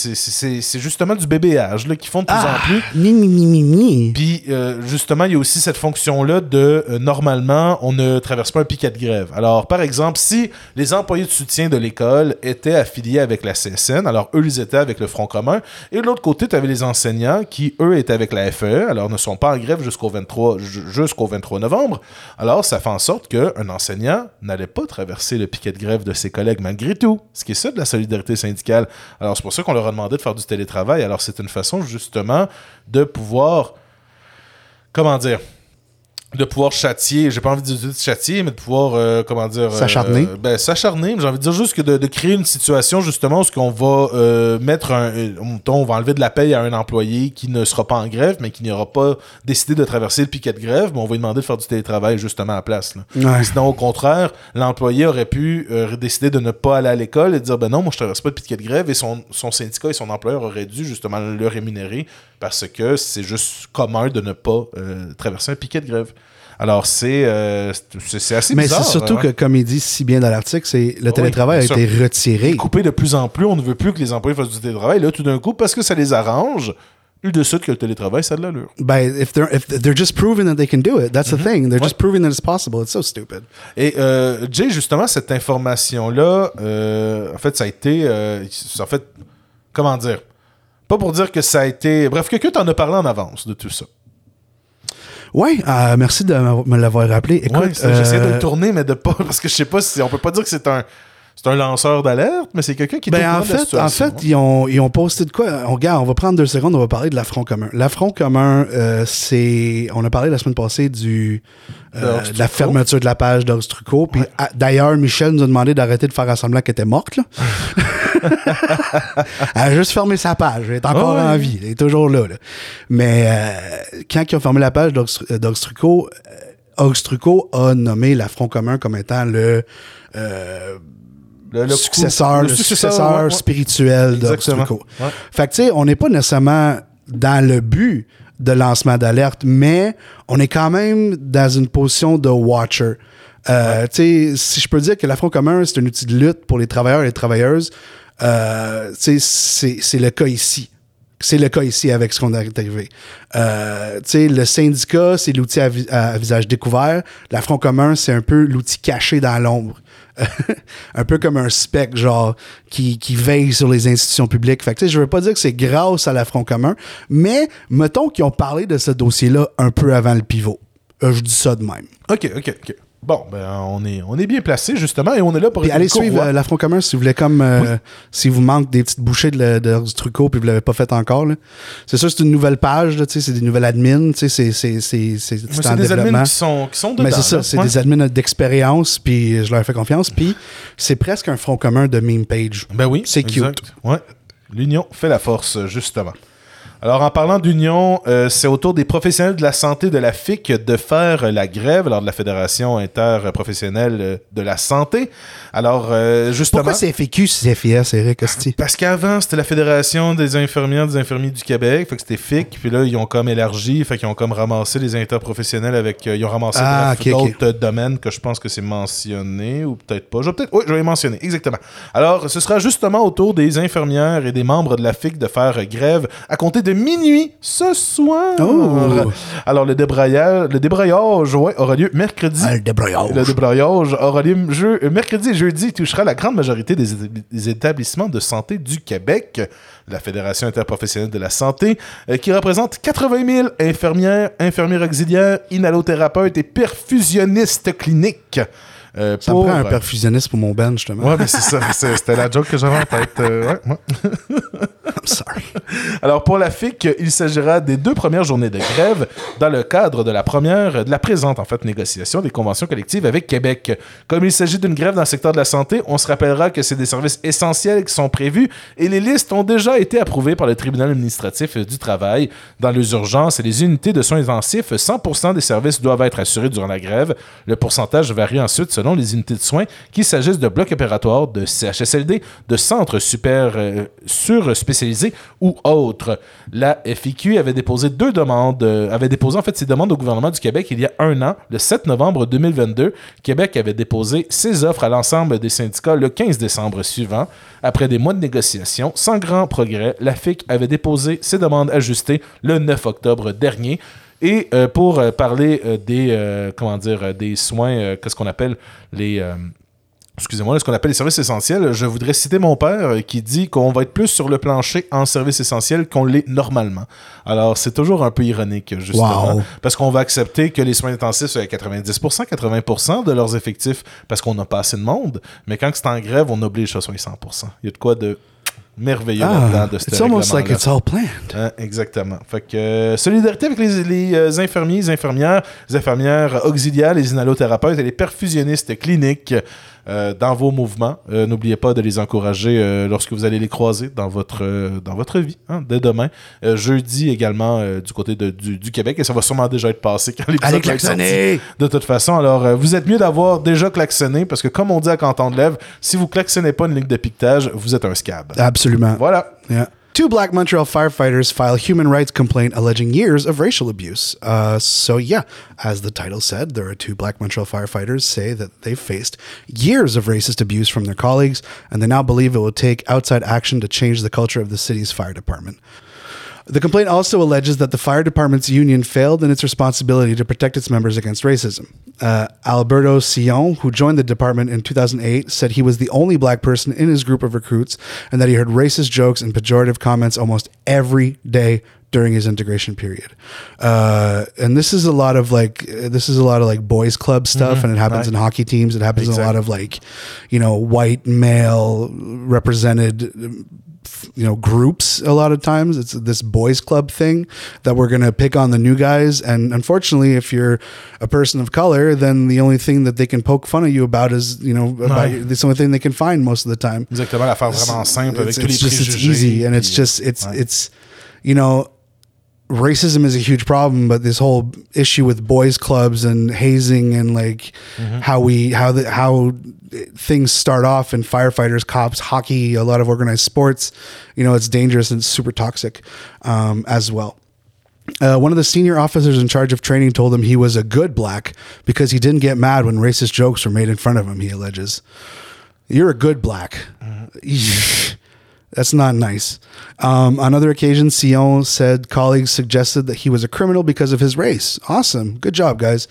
justement du bébéage, là, qu'ils font de plus Ah, en plus. ni, ni, ni, ni, ni. Puis, euh, justement, il y a aussi cette fonction-là de, euh, normalement, on ne traverse pas un piquet de grève. Alors, par exemple, si les employés de soutien de l'école étaient affiliés avec la CSN, alors eux, ils étaient avec le Front commun, et de l'autre côté, tu avais les enseignants qui, eux, étaient avec la FE, alors ne sont pas en grève jusqu'au 23, ju- jusqu'au 23 novembre. Alors, ça fait en sorte qu'un enseignant n'allait pas traverser le piquet de grève de ses collègues malgré tout. Ce qui est ça de la solidarité syndicale. Alors, c'est pour ça qu'on leur a demandé de faire du télétravail. Alors, c'est une façon, justement, de pouvoir comment dire, de pouvoir châtier, j'ai pas envie de dire châtier, mais de pouvoir, euh, comment dire... euh, S'acharner. ben, s'acharner, mais j'ai envie de dire juste que de, de créer une situation, justement, où ce qu'on va euh, mettre un... on va enlever de la paye à un employé qui ne sera pas en grève, mais qui n'aura pas décidé de traverser le piquet de grève, mais on va lui demander de faire du télétravail, justement, à la place. là. Ouais. Sinon, au contraire, l'employé aurait pu décider de ne pas aller à l'école et dire ben non, moi je traverse pas de piquet de grève et son, son syndicat et son employeur auraient dû justement le rémunérer parce que c'est juste commun de ne pas traverser un piquet de grève. Alors c'est euh, c'est assez Mais bizarre. c'est surtout hein. que, comme il dit si bien dans l'article, c'est le télétravail a été retiré. coupé de plus en plus, on ne veut plus que les employés fassent du télétravail. Là, tout d'un coup, parce que ça les arrange, ils décident que le télétravail, ça a de l'allure. Ben, if they're, if they're just proving that they can do it, that's Mm-hmm. the thing. They're just proving that it's possible. It's so stupid. Et euh, Jay, justement, cette information-là, euh, en fait, ça a été. euh, en fait, comment dire? Pas pour dire que ça a été. Bref, quelqu'un t'en a parlé en avance de tout ça. Ouais, euh, merci de me l'avoir rappelé. Écoute, Ouais, j'essaie de euh, le tourner, mais de pas. [laughs] Parce que je sais pas si. On peut pas dire que c'est un. C'est un lanceur d'alerte, mais c'est quelqu'un qui est au Ben, en courant de la fait, en fait, hein. ils ont, ils ont posté de quoi? On, regarde, on va prendre deux secondes, on va parler de l'affront commun. L'affront commun, euh, c'est. On a parlé la semaine passée du, euh, de la fermeture de la page d'Ors Trucco. Puis, d'ailleurs, Michel nous a demandé d'arrêter de faire semblant qu'elle était morte. Là. [laughs] elle a juste fermé sa page. Elle est encore Ah en vie. Elle est toujours là. là. Mais euh, quand ils ont fermé la page d'Ors Trucco, euh, Ors Trucco a nommé l'affront commun comme étant le. euh, Le- le coup- successeur, le, successeur, ouais. spirituel de. Trucco. Ouais. Fait que, tu sais, on n'est pas nécessairement dans le but de lancement d'alerte, mais on est quand même dans une position de watcher. Euh, Tu sais, si je peux dire que l'Affront commun, c'est un outil de lutte pour les travailleurs et les travailleuses, euh, tu sais, c'est c'est le cas ici. C'est le cas ici avec ce qu'on est arrivé. Euh, le syndicat, c'est l'outil à, vi- à visage découvert. L'affront commun, c'est un peu l'outil caché dans l'ombre. [laughs] un peu comme un spec, genre, qui, veille sur les institutions publiques. Fait que, je veux pas dire que c'est grâce à l'affront commun, mais mettons qu'ils ont parlé de ce dossier-là un peu avant le pivot. Euh, je dis ça de même. Ok, ok, ok. Bon, ben, on est, on est bien placé, justement, et on est là pour Puis allez suivre euh, l'affront commun si vous voulez comme euh, si vous manque des petites bouchées de, de- du trucot puis vous l'avez pas fait encore. C'est sûr c'est une nouvelle page, là, tu sais, c'est des nouvelles admins, tu sais, c'est c'est c'est c'est des développement. admins qui sont, qui sont dedans. Mais c'est ça, c'est Ouais. des admins d'expérience, puis je leur fais confiance. Puis c'est presque un front commun de meme page. Ben oui. C'est cute. Ouais. L'union fait la force, justement. Alors, en parlant d'union, euh, c'est au tour des professionnels de la santé de la FIC de faire la grève, alors de la Fédération interprofessionnelle euh, de la santé. Alors, euh, justement... Pourquoi c'est c'est FIS, Eric Costi? Parce qu'avant, c'était la Fédération des infirmières des infirmiers du Québec, fait que c'était FIC, puis là, ils ont comme élargi, fait qu'ils ont comme ramassé les interprofessionnels avec... euh, ils ont ramassé Ah, d'autres domaines que je pense que c'est mentionné, ou peut-être pas. Je vais peut-être... Oui, je vais les mentionner, exactement. Alors, ce sera justement au tour des infirmières et des membres de la FIC de faire grève à compter de minuit ce soir. Oh. Alors, le débraillage, le débraillage ouais, aura lieu mercredi. Ah, le débraillage. Le débraillage aura lieu jeu- euh, mercredi et jeudi. Il touchera la grande majorité des établissements de santé du Québec. La Fédération interprofessionnelle de la santé, euh, qui représente 80 000 infirmières, infirmières auxiliaires, inhalothérapeutes et perfusionnistes cliniques. Euh, Ça me pour- prend un perfusionniste pour mon band, justement. Ouais, mais c'est ça. [laughs] C'était la joke que j'avais en tête. euh, ouais, ouais. [laughs] I'm sorry. Alors pour la FIC, il s'agira des deux premières journées de grève dans le cadre de la première, de la présente en fait négociation des conventions collectives avec Québec. Comme il s'agit d'une grève dans le secteur de la santé, on se rappellera que c'est des services essentiels qui sont prévus et les listes ont déjà été approuvées par le tribunal administratif du travail. Dans les urgences et les unités de soins intensifs, 100% des services doivent être assurés durant la grève. Le pourcentage varie ensuite selon les unités de soins, qu'il s'agisse de blocs opératoires, de CHSLD, de centres super euh, sur-spécialisés ou autres. La FIQ avait déposé deux demandes, euh, avait déposé en fait ses demandes au gouvernement du Québec il y a un an, le 7 novembre 2022. Québec avait déposé ses offres à l'ensemble des syndicats le 15 décembre suivant. Après des mois de négociations, sans grand progrès, la FIC avait déposé ses demandes ajustées le 9 octobre dernier. Et euh, pour euh, parler euh, des comment dire des soins, qu'est-ce qu'on appelle les excusez-moi, ce qu'on appelle les services essentiels, je voudrais citer mon père qui dit qu'on va être plus sur le plancher en services essentiels qu'on l'est normalement. Alors, c'est toujours un peu ironique, justement, Wow. parce qu'on va accepter que les soins intensifs soient à 90%, 80% de leurs effectifs, parce qu'on n'a pas assez de monde, mais quand c'est en grève, on oblige à soit 100%. Il y a de quoi de merveilleux Ah, là-dedans de ce it's almost like it's all planned. Hein, exactement. Fait que euh, solidarité avec les, les, euh, infirmiers, les infirmières, les infirmières auxiliaires, les inhalothérapeutes et les perfusionnistes cliniques dans vos mouvements. Euh, N'oubliez pas de les encourager euh, lorsque vous allez les croiser dans votre, euh, dans votre vie, hein, dès demain. Euh, jeudi également euh, du côté de- du, du Québec, et ça va sûrement déjà être passé quand l'épisode va être sorti. De toute façon, alors euh, vous êtes mieux d'avoir déjà klaxonné parce que comme on dit à Canton de Lève, si vous klaxonnez pas une ligne de piquetage, vous êtes un scab. Absolument. Voilà. Yeah. Two black Montreal firefighters file human rights complaint alleging years of racial abuse. Uh, so, yeah, as the title said, there are two black Montreal firefighters say that they've faced years of racist abuse from their colleagues, and they now believe it will take outside action to change the culture of the city's fire department. The complaint also alleges that the fire department's union failed in its responsibility to protect its members against racism. Uh, Alberto Sion, who joined the department in 2008, said he was the only black person in his group of recruits and that he heard racist jokes and pejorative comments almost every day during his integration period. Uh, and this is a lot of like, this is a lot of like boys club stuff, and it happens right. in hockey teams. It happens in a lot of like, you know, white male represented you know groups a lot of times it's this boys club thing that we're going to pick on the new guys and unfortunately if you're a person of color then the only thing that they can poke fun at you about is you know about Ouais. it's the only thing they can find most of the time Exactement, l'affaire vraiment simple avec it's, tous les it's just it's easy and it's just it's Ouais. it's you know racism is a huge problem but this whole issue with boys clubs and hazing and like Mm-hmm. how we how the how things start off in firefighters cops hockey a lot of organized sports you know it's dangerous and super toxic um, as well uh, one of the senior officers in charge of training told him he was a good black because he didn't get mad when racist jokes were made in front of him he alleges you're a good black. [laughs] That's not nice. Um, on other occasions, Sion said colleagues suggested that he was a criminal because of his race. Awesome. Good job, guys.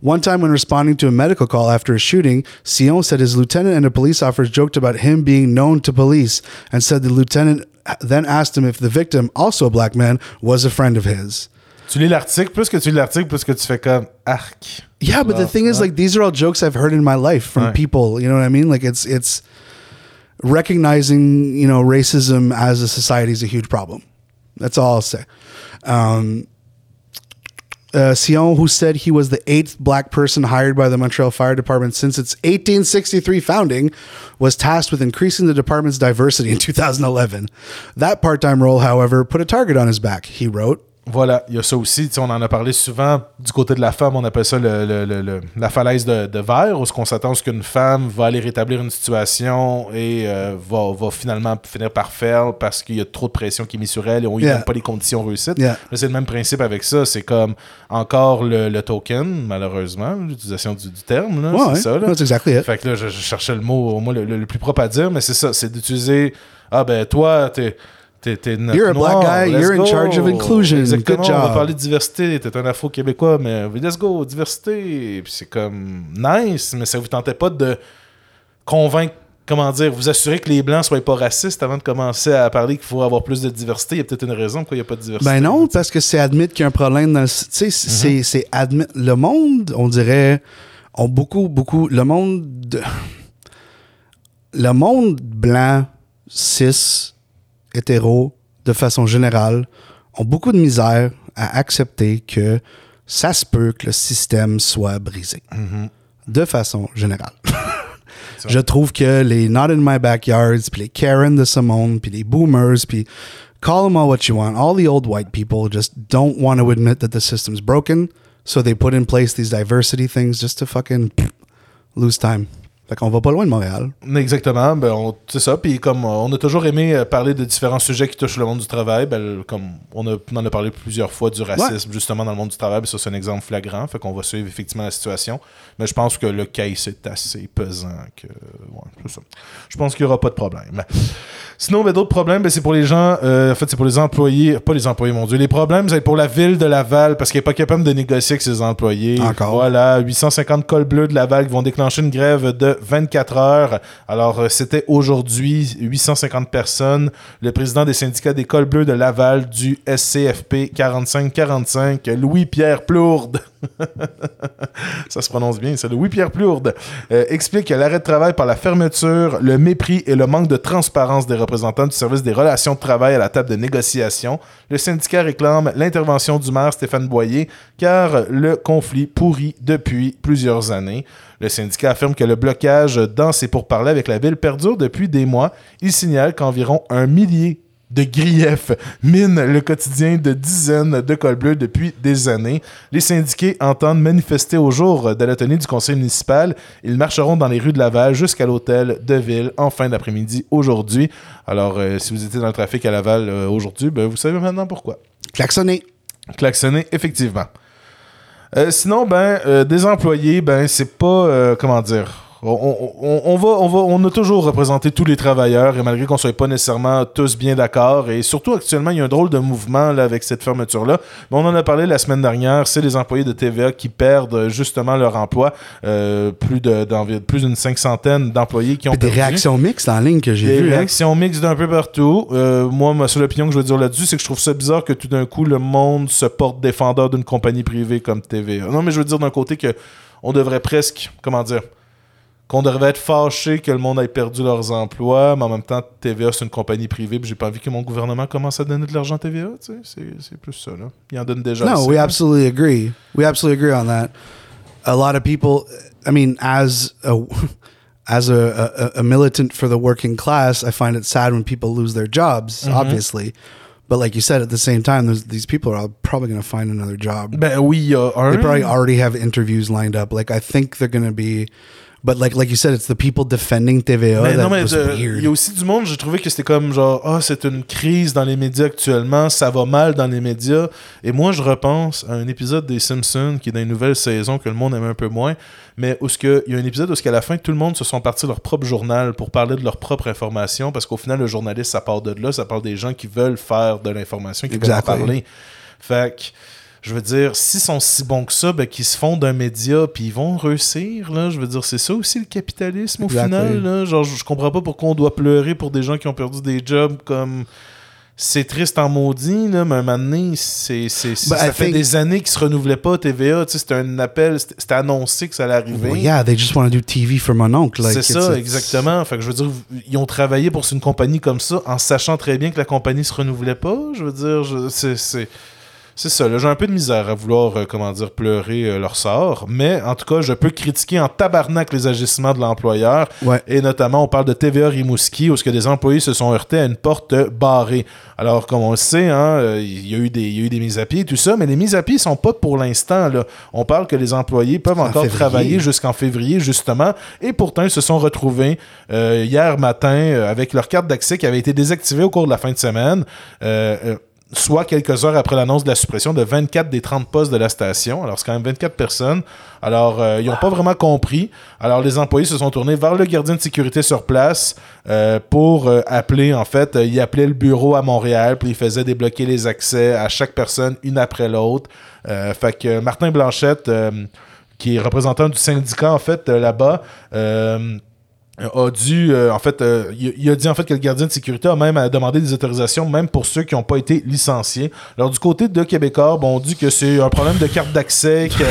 One time, when responding to a medical call after a shooting, Sion said his lieutenant and a police officer joked about him being known to police and said the lieutenant then asked him if the victim, also a black man, was a friend of his. Tu lis l'article, plus que tu lis l'article, plus que tu fais comme arc. Yeah, but the thing is, like, these are all jokes I've heard in my life from Right. people. You know what I mean? Like, it's it's recognizing, you know, racism as a society is a huge problem. That's all I'll say. Um, uh, Sion, who said he was the eighth black person hired by the Montreal Fire Department since its 1863 founding, was tasked with increasing the department's diversity in 2011. That part time role, however, put a target on his back. He wrote, Voilà, il y a ça aussi. On en a parlé souvent du côté de la femme. On appelle ça le, le- le- le- la falaise de, de verre, où ce qu'on s'attend à ce qu'une femme va aller rétablir une situation et euh, va, va finalement finir par faire parce qu'il y a trop de pression qui est mise sur elle et on lui Yeah. donne pas les conditions réussites. Yeah. Mais c'est le même principe avec ça. C'est comme encore le, le token, malheureusement, l'utilisation du, du terme. là, Ouais, c'est ouais. ça. là. That's exactly it. Fait que là, je, je cherchais le mot, au moins le, le- le plus propre à dire, mais c'est ça, c'est d'utiliser Ah ben toi, t'es. T'es, t'es notre You're a black noir, guy, let's you're in go. charge of inclusion, Exactement, good on va parler de diversité, t'es un afro-québécois, mais let's go, diversité. Puis c'est comme nice, mais ça vous tentait pas de convaincre, comment dire, vous assurer que les blancs soient pas racistes avant de commencer à parler qu'il faut avoir plus de diversité? Il y a peut-être une raison pourquoi il n'y a pas de diversité. Ben non, parce que c'est admettre qu'il y a un problème dans le. Tu sais, c'est- c'est admettre. Le monde, on dirait, ont beaucoup, beaucoup. Le monde. de- le monde blanc, cis, hétéro, de façon générale, ont beaucoup de misère à accepter que ça se peut que le système soit brisé. De façon générale. [laughs] Je trouve que les Not in My Backyards, puis les Karen de ce monde, puis les Boomers, puis call them all what you want. All the old white people just don't want to admit that the system's broken, so they put in place these diversity things just to fucking lose time. Fait qu'on va pas loin de Montréal. Exactement, ben c'est ça. Puis comme euh, on a toujours aimé euh, parler de différents sujets qui touchent le monde du travail, ben, comme on, a, on en a parlé plusieurs fois du racisme justement dans le monde du travail, ben, ça c'est un exemple flagrant. Fait qu'on va suivre effectivement la situation. Mais je pense que le case est assez pesant que. Ouais, c'est ça. Je pense qu'il n'y aura pas de problème. Sinon, ben, d'autres problèmes, ben, c'est pour les gens, euh, en fait, c'est pour les employés, pas les employés, mon Dieu. Les problèmes, c'est pour la ville de Laval parce qu'elle n'est pas capable de négocier avec ses employés. Encore. Voilà, 850 cols bleus de Laval qui vont déclencher une grève de 24 heures. Alors, euh, c'était aujourd'hui 850 personnes. Le président des syndicats d'école bleue de Laval du SCFP 4545, Louis-Pierre Plourde. [laughs] ça se prononce bien, c'est Louis-Pierre Plourde, euh, explique que l'arrêt de travail par la fermeture, le mépris et le manque de transparence des représentants du service des relations de travail à la table de négociation, le syndicat réclame l'intervention du maire Stéphane Boyer car le conflit pourrit depuis plusieurs années. Le syndicat affirme que le blocage dans ses pourparlers avec la ville perdure depuis des mois. Il signale qu'environ un millier de griefs mine le quotidien de dizaines de cols bleus depuis des années. Les syndiqués entendent manifester au jour de la tenue du conseil municipal. Ils marcheront dans les rues de Laval jusqu'à l'hôtel de ville en fin d'après-midi aujourd'hui. Alors, euh, si vous étiez dans le trafic à Laval euh, aujourd'hui, ben, vous savez maintenant pourquoi. Klaxonner. Klaxonner, effectivement. Euh, sinon, ben, des employés, ben, c'est pas, comment dire on, va, on, va, on a toujours représenté tous les travailleurs, et malgré qu'on ne soit pas nécessairement tous bien d'accord, et surtout actuellement, il y a un drôle de mouvement là, avec cette fermeture-là. on en a parlé la semaine dernière, c'est les employés de TVA qui perdent justement leur emploi. Euh, plus de plus d'une cinquantaine d'employés qui ont Des réactions mixtes en ligne que j'ai vues. Des hein? réactions mixtes d'un peu partout. Euh, moi, ma seule opinion que je veux dire là-dessus, c'est que je trouve ça bizarre que tout d'un coup, le monde se porte défendeur d'une compagnie privée comme TVA. Non, mais je veux dire d'un côté que on devrait presque, comment dire, qu'on devrait être fâché que le monde ait perdu leurs emplois, mais en même temps, TVA, c'est une compagnie privée, puis j'ai pas envie que mon gouvernement commence à donner de l'argent à TVA, tu sais, c'est plus ça, là. Il en donne déjà No, we absolutely agree. We absolutely agree on that. A lot of people, I mean, as a, [laughs] as a, a, a militant for the working class, I find it sad when people lose their jobs, mm-hmm. obviously. But like you said, at the same time, these people are probably going to find another job. Ben oui, uh, They probably already have interviews lined up. Like I think they're going to be But like, like you said, it's the people defending TVA. Mais non, mais il y a aussi du monde, j'ai trouvé que c'était comme genre, ah, oh, c'est une crise dans les médias actuellement, ça va mal dans les médias. Et moi, je repense à un épisode des Simpsons qui est dans une nouvelle saison que le monde aime un peu moins, mais où il y a un épisode où qu'à la fin, tout le monde se sont partis leur propre journal pour parler de leur propre information, parce qu'au final, le journaliste, ça part de là, ça parle des gens qui veulent faire de l'information, qui veulent en parler. Fait que je veux dire, s'ils sont si bons que ça, ben, qu'ils se font d'un média, puis ils vont réussir, là. Je veux dire, c'est ça aussi le capitalisme au final, là. Genre, je comprends pas pourquoi on doit pleurer pour des gens qui ont perdu des jobs comme c'est triste en maudit, là, mais à un moment donné, c'est, c'est, ben, ça fait des années qu'ils se renouvelaient pas TVA. C'était un appel, c'était annoncé que ça allait arriver. Well, yeah, they just want to do TV for mon oncle. c'est ça, exactement. Fait que je veux dire, ils ont travaillé pour une compagnie comme ça en sachant très bien que la compagnie se renouvelait pas. Je veux dire, c'est, c'est c'est ça, j'ai un peu de misère à vouloir, euh, comment dire, pleurer euh, leur sort, mais en tout cas, je peux critiquer en tabarnak les agissements de l'employeur. Et notamment, on parle de TVA Rimouski, où ce que des employés se sont heurtés à une porte barrée. Alors, comme on le sait, hein, euh, il y, a eu des, y a eu des mises à pied et tout ça, mais les mises à pied sont pas pour l'instant. On parle que les employés peuvent encore travailler jusqu'en février, justement, et pourtant, ils se sont retrouvés hier matin avec leur carte d'accès qui avait été désactivée au cours de la fin de semaine soit quelques heures après l'annonce de la suppression de 24 des 30 postes de la station. Alors, c'est quand même 24 personnes. Alors, euh, ils n'ont pas vraiment compris. Alors, les employés se sont tournés vers le gardien de sécurité sur place euh, pour euh, appeler, en fait, il appelait le bureau à Montréal, puis il faisait débloquer les accès à chaque personne, une après l'autre. fait que Martin Blanchette, qui est représentant du syndicat, en fait, là-bas, a dû, euh, en fait, euh, il, a dit en fait que le gardien de sécurité a même demandé des autorisations, même pour ceux qui n'ont pas été licenciés. Alors du côté de Québécois, bon, on dit que c'est un problème de carte d'accès, que,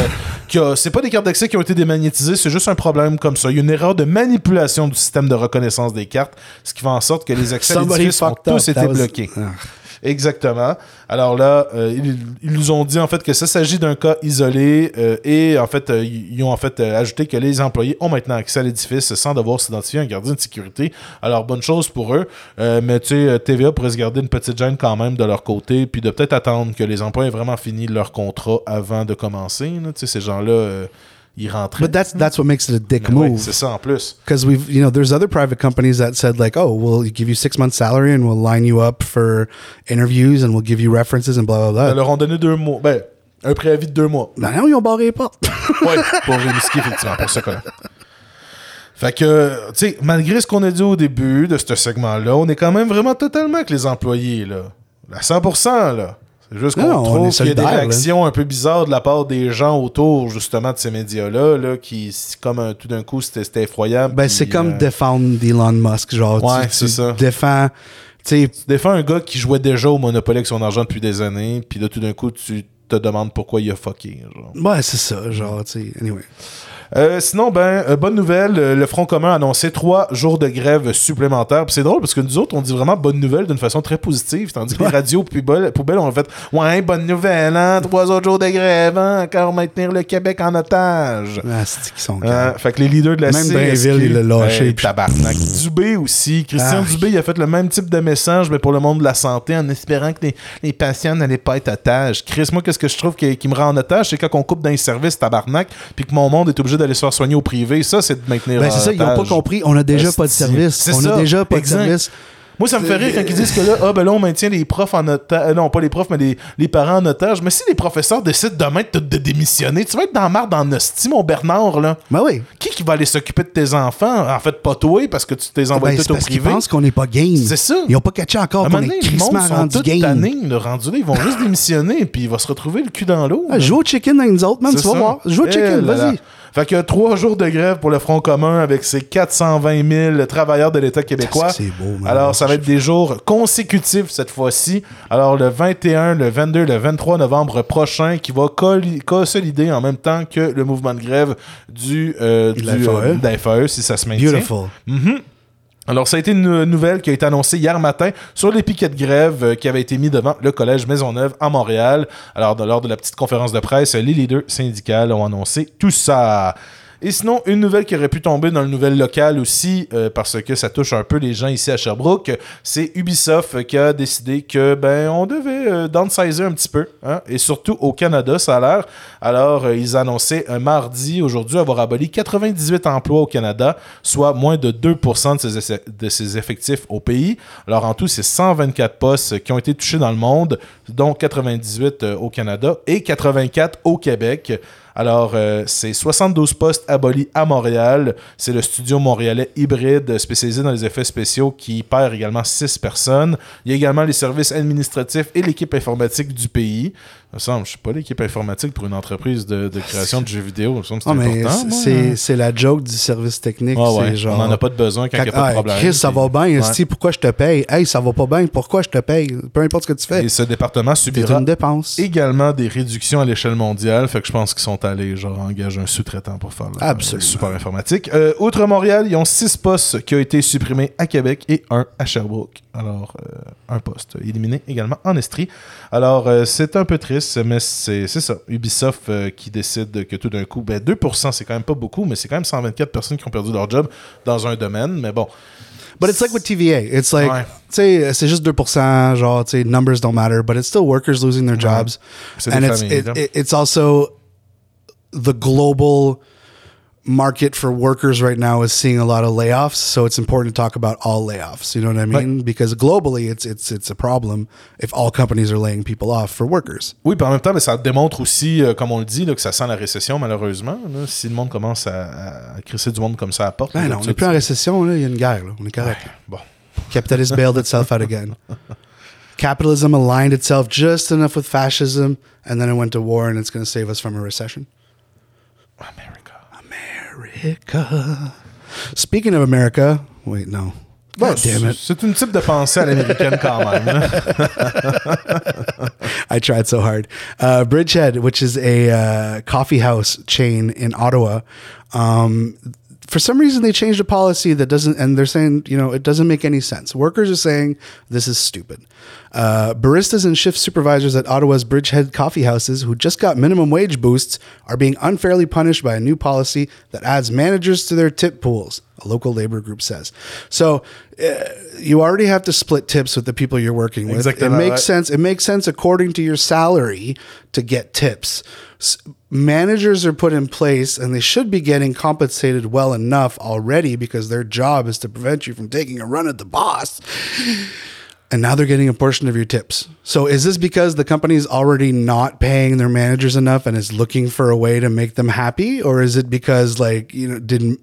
[laughs] que c'est pas des cartes d'accès qui ont été démagnétisées, c'est juste un problème comme ça. Il y a une erreur de manipulation du système de reconnaissance des cartes, ce qui fait en sorte que les accès ont tous été bloqués. Exactement. Alors là, euh, ils, nous ont dit en fait que ça s'agit d'un cas isolé euh, et en fait, euh, ils ont en fait ajouté que les employés ont maintenant accès à l'édifice sans devoir s'identifier à un gardien de sécurité. Alors bonne chose pour eux, mais tu sais, TVA pourrait se garder une petite gêne quand même de leur côté, puis de peut-être attendre que les employés aient vraiment fini leur contrat avant de commencer. Tu sais, ces gens-là il rentrait. But that's that's what makes it a dick move. c'est ça en plus. Because we've you know there's other private companies that said like oh we'll give you six months salary and we'll line you up for interviews and we'll give you references and blah blah blah. Ils leur ont donné deux mois. Ben un préavis de deux mois. Ben non ils ont barré les portes. [laughs] ouais pour risquer effectivement pour cas-là. Fait que, tu sais, malgré ce qu'on a dit au début de ce segment-là, on est quand même vraiment totalement avec les employés, là. À 100%, là. C'est juste qu'on on trouve qu'il y a des là. réactions un peu bizarres de la part des gens autour, justement, de ces médias-là, là, qui, comme un- tout d'un coup, c'était effroyable. Ben, c'est comme euh, défendre Elon Musk. Genre, Ouais, c'est ça. défends. Tu défends un gars qui jouait déjà au Monopoly avec son argent depuis des années, puis là, tout d'un coup, tu te demandes pourquoi il a fucké. Genre. ouais, c'est ça. Genre, tu sais, anyway. Euh, sinon, ben, euh, bonne nouvelle, euh, le Front commun a annoncé trois jours de grève supplémentaires. Puis c'est drôle parce que nous autres, on dit vraiment bonne nouvelle d'une façon très positive, tandis que les radios poubelles, poubelles ont fait Ouais, bonne nouvelle, hein, trois autres jours de grève, hein, encore maintenir le Québec en otage. Ah, c'est qu'ils sont fait que les leaders de la Même Blainville, il l'a lâché, tabarnak. Dubé aussi. Christian Ah. Dubé, il a fait le même type de message, mais pour le monde de la santé, en espérant que les, les patients n'allaient pas être otages. Chris, moi, qu'est-ce que je trouve qui, qui me rend en otage, c'est quand on coupe dans les services, tabarnak, puis que mon monde est obligé d'aller se faire soigner au privé. Ça, c'est de maintenir Ben, en c'est ça, ils n'ont pas compris. On a déjà pas de service. On ça, a déjà pas exact. de service. Moi, ça me fait rire quand ils disent que là, ah, ben là, on maintient les profs en otage. non, pas les profs, mais les, les parents en otage. Mais si les professeurs décident demain de, de démissionner, tu vas être dans la marde en hostie, mon Bernard, là. Ben oui. Qui qui va aller s'occuper de tes enfants? En fait, pas toi, parce que tu t'es envoyé Ben, tout au parce privé. pensent qu'on n'est pas game. C'est ça. Ils n'ont pas catché encore qu'on est crissement rendu game. tannés, le rendu là, ils vont juste démissionner, puis il va se retrouver le cul dans l'eau. Ah, joue au chicken avec nous autres, man, tu vas voir. Joue au Eh chicken, vas-y. Fait que trois jours de grève pour le Front commun avec ses 420 000 travailleurs de l'État québécois. C'est beau, man? Alors, ça va être des jours consécutifs cette fois-ci. Alors, le 21, le 22, le 23 novembre prochain, qui va consolider en même temps que le mouvement de grève du, euh, du, FAE. euh, FAE, si ça se maintient. Beautiful. Mhm. Alors, ça a été une nouvelle qui a été annoncée hier matin sur les piquets de grève euh, qui avaient été mis devant le Collège Maisonneuve à Montréal. Alors, lors de la petite conférence de presse, les leaders syndicales ont annoncé tout ça. Et sinon, une nouvelle qui aurait pu tomber dans le nouvel local aussi, euh, parce que ça touche un peu les gens ici à Sherbrooke, c'est Ubisoft qui a décidé que ben on devait euh, downsizer un petit peu, hein, et surtout au Canada, ça a l'air. Alors, euh, ils annonçaient un mardi, aujourd'hui, avoir aboli 98 emplois au Canada, soit moins de 2% de ses, effectifs au pays. Alors, en tout, c'est 124 postes qui ont été touchés dans le monde, dont 98 euh, au Canada et 84 au Québec. Alors, euh, c'est 72 postes abolis à Montréal. C'est le studio montréalais hybride spécialisé dans les effets spéciaux qui perd également 6 personnes. Il y a également les services administratifs et l'équipe informatique du pays. Me semble, je suis pas l'équipe informatique pour une entreprise de, de création de jeux vidéo. Me Ah, c'est important. la joke du service technique. Ah ouais, c'est genre. On n'en a pas de besoin quand il n'y a pas de Ah, problème. Chris, ça va bien. Ouais. pourquoi je te paye? Hey, ça va pas bien. Pourquoi je te paye? Peu importe ce que tu fais. Et ce département subira une dépense. également des réductions à l'échelle mondiale. Fait que je pense qu'ils sont allés genre engager un sous-traitant pour faire le Absolument. le support informatique. Euh, outre Montréal, ils ont six postes qui ont été supprimés à Québec et un à Sherbrooke. Alors, euh, un poste éliminé également en Estrie. Alors, euh, c'est un peu triste, mais c'est ça. Ubisoft euh, qui décide que tout d'un coup, ben 2%, c'est quand même pas beaucoup, mais c'est quand même 124 personnes qui ont perdu leur job dans un domaine. Mais bon, But it's like with TVA. It's like, Ouais. tu sais, c'est juste 2%, genre, tu sais, numbers don't matter, but it's still workers losing their jobs. C'est And it's, familles, it, it- it's also the global market for workers right now is seeing a lot of layoffs. So it's important to talk about all layoffs. You know what I mean? Because globally, it's, it's, it's a problem if all companies are laying people off for workers. Oui, puis en même temps, mais ça démontre aussi, euh, comme on le dit, là, que ça sent la récession, malheureusement. là. si le monde commence à, à crisser du monde comme ça à la porte. Ben là, non, on n'est plus en récession. Il y a une guerre. On est correct. Bon. Capitalism bailed itself out again. [laughs] Capitalism aligned itself just enough with fascism, and then it went to war, and it's going to save us from a recession. Ah, America. America. Speaking of America, wait, no. Bon, God damn c'est it. c'est une type de pensée à l'américaine quand même. [laughs] I tried so hard. Uh, Bridgehead, which is a uh, coffee house chain in Ottawa, um, for some reason they changed a policy that doesn't, and they're saying, you know, it doesn't make any sense. Workers are saying this is stupid. Uh, baristas and shift supervisors at Ottawa's Bridgehead coffee houses who just got minimum wage boosts are being unfairly punished by a new policy that adds managers to their tip pools, a local labor group says. So uh, you already have to split tips with the people you're working with. Exactement, it makes right. sense. It makes sense according to your salary to get tips. Managers are put in place and they should be getting compensated well enough already because their job is to prevent you from taking a run at the boss. And now they're getting a portion of your tips. So is this because the company's already not paying their managers enough and is looking for a way to make them happy? Or is it because like, you know, didn't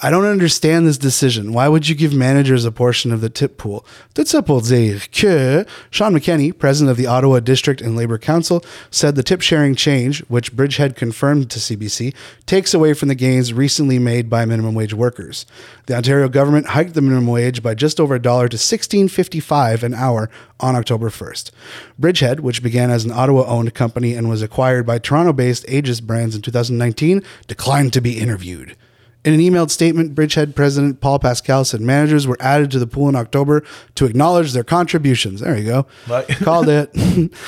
I don't understand this decision. Why would you give managers a portion of the tip pool? Pour dire que Sean McKenney, president of the Ottawa District and Labor Council, said the tip sharing change, which Bridgehead confirmed to CBC, takes away from the gains recently made by minimum wage workers. The Ontario government hiked the minimum wage by just over a dollar to 16.55 an hour on October 1st. Bridgehead, which began as an Ottawa-owned company and was acquired by Toronto-based Aegis Brands in 2019, declined to be interviewed. In an emailed statement, Bridgehead President Paul Pascal said managers were added to the pool in October to acknowledge their contributions. There you go. Right. [laughs] Called it.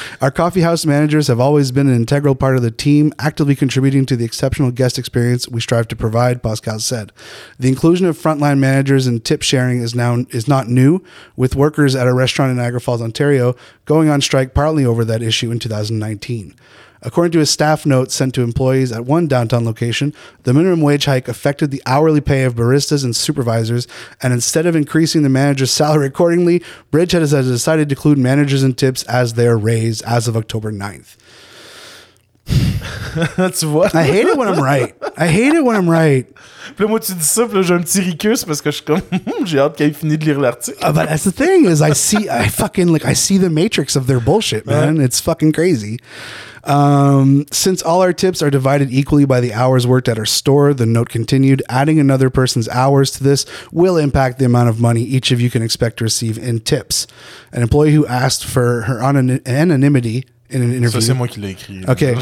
[laughs] Our coffee house managers have always been an integral part of the team, actively contributing to the exceptional guest experience we strive to provide, Pascal said. The inclusion of frontline managers and tip sharing is now is not new, with workers at a restaurant in Niagara Falls, Ontario, going on strike partly over that issue in 2019. According to a staff note sent to employees at one downtown location, the minimum wage hike affected the hourly pay of baristas and supervisors, and instead of increasing the manager's [laughs] salary accordingly, Bridgehead has decided to include managers and tips as their raise as of October 9th. tu vois? I hate it when I'm right. I hate it when I'm right. [laughs] Puis là, moi, tu dis ça, puis là, j'ai un petit ricus parce que je suis comme, [laughs] j'ai hâte qu'elle fini de lire l'article. Uh, but that's the thing is I see I fucking like I see the matrix of their bullshit, man. It's fucking crazy. Um, since all our tips are divided equally by the hours worked at our store, the note continued, adding another person's hours to this will impact the amount of money each of you can expect to receive in tips. An employee who asked for her anon- anonymity in an interview. Ça, c'est moi qui l'ai écrit. Okay.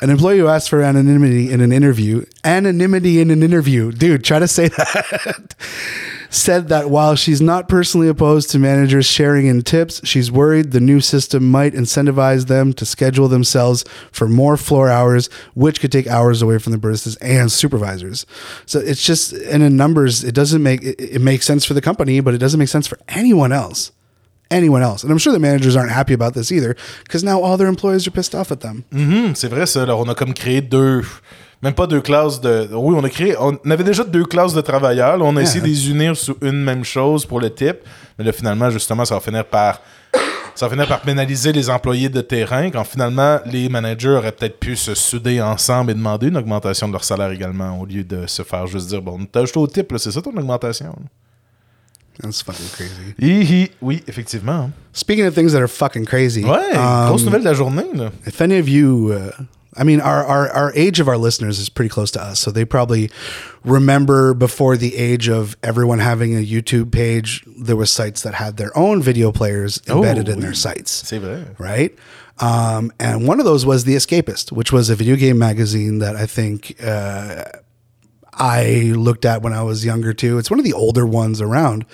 an employee who asked for anonymity in an interview, anonymity in an interview, dude, try to say that, said that while she's not personally opposed to managers sharing in tips, she's worried the new system might incentivize them to schedule themselves for more floor hours, which could take hours away from the baristas and supervisors. So it's just, and in numbers, it doesn't make, it, it makes sense for the company, but it doesn't make sense for anyone else anyone else. And I'm sure the managers aren't happy about this either because now all their employees are pissed off at them. Mhm, c'est vrai, ça. Alors, on a comme créé deux. Même pas deux classes de. Oui, on a créé. On avait déjà deux classes de travailleurs. Là, on a essayé de les unir sur une même chose pour le type. Mais là, finalement, justement, ça va finir par. Ça va finir par pénaliser les employés de terrain quand finalement les managers auraient peut-être pu se souder ensemble et demander une augmentation de leur salaire également au lieu de se faire juste dire Bon, t'as ajouté au type, là, c'est ça ton augmentation. That's fucking crazy. Hi, hi. Oui, effectivement. Speaking of things that are fucking crazy, Ouais, um, grosse nouvelle de la journée. Là. if any of you, uh, I mean, our, our, our age of our listeners is pretty close to us. So they probably remember before the age of everyone having a YouTube page, there was sites that had their own video players embedded in their sites. C'est vrai. right? Um, and one of those was The Escapist, which was a video game magazine that I think uh, I looked at when I was younger too. It's one of the older ones around,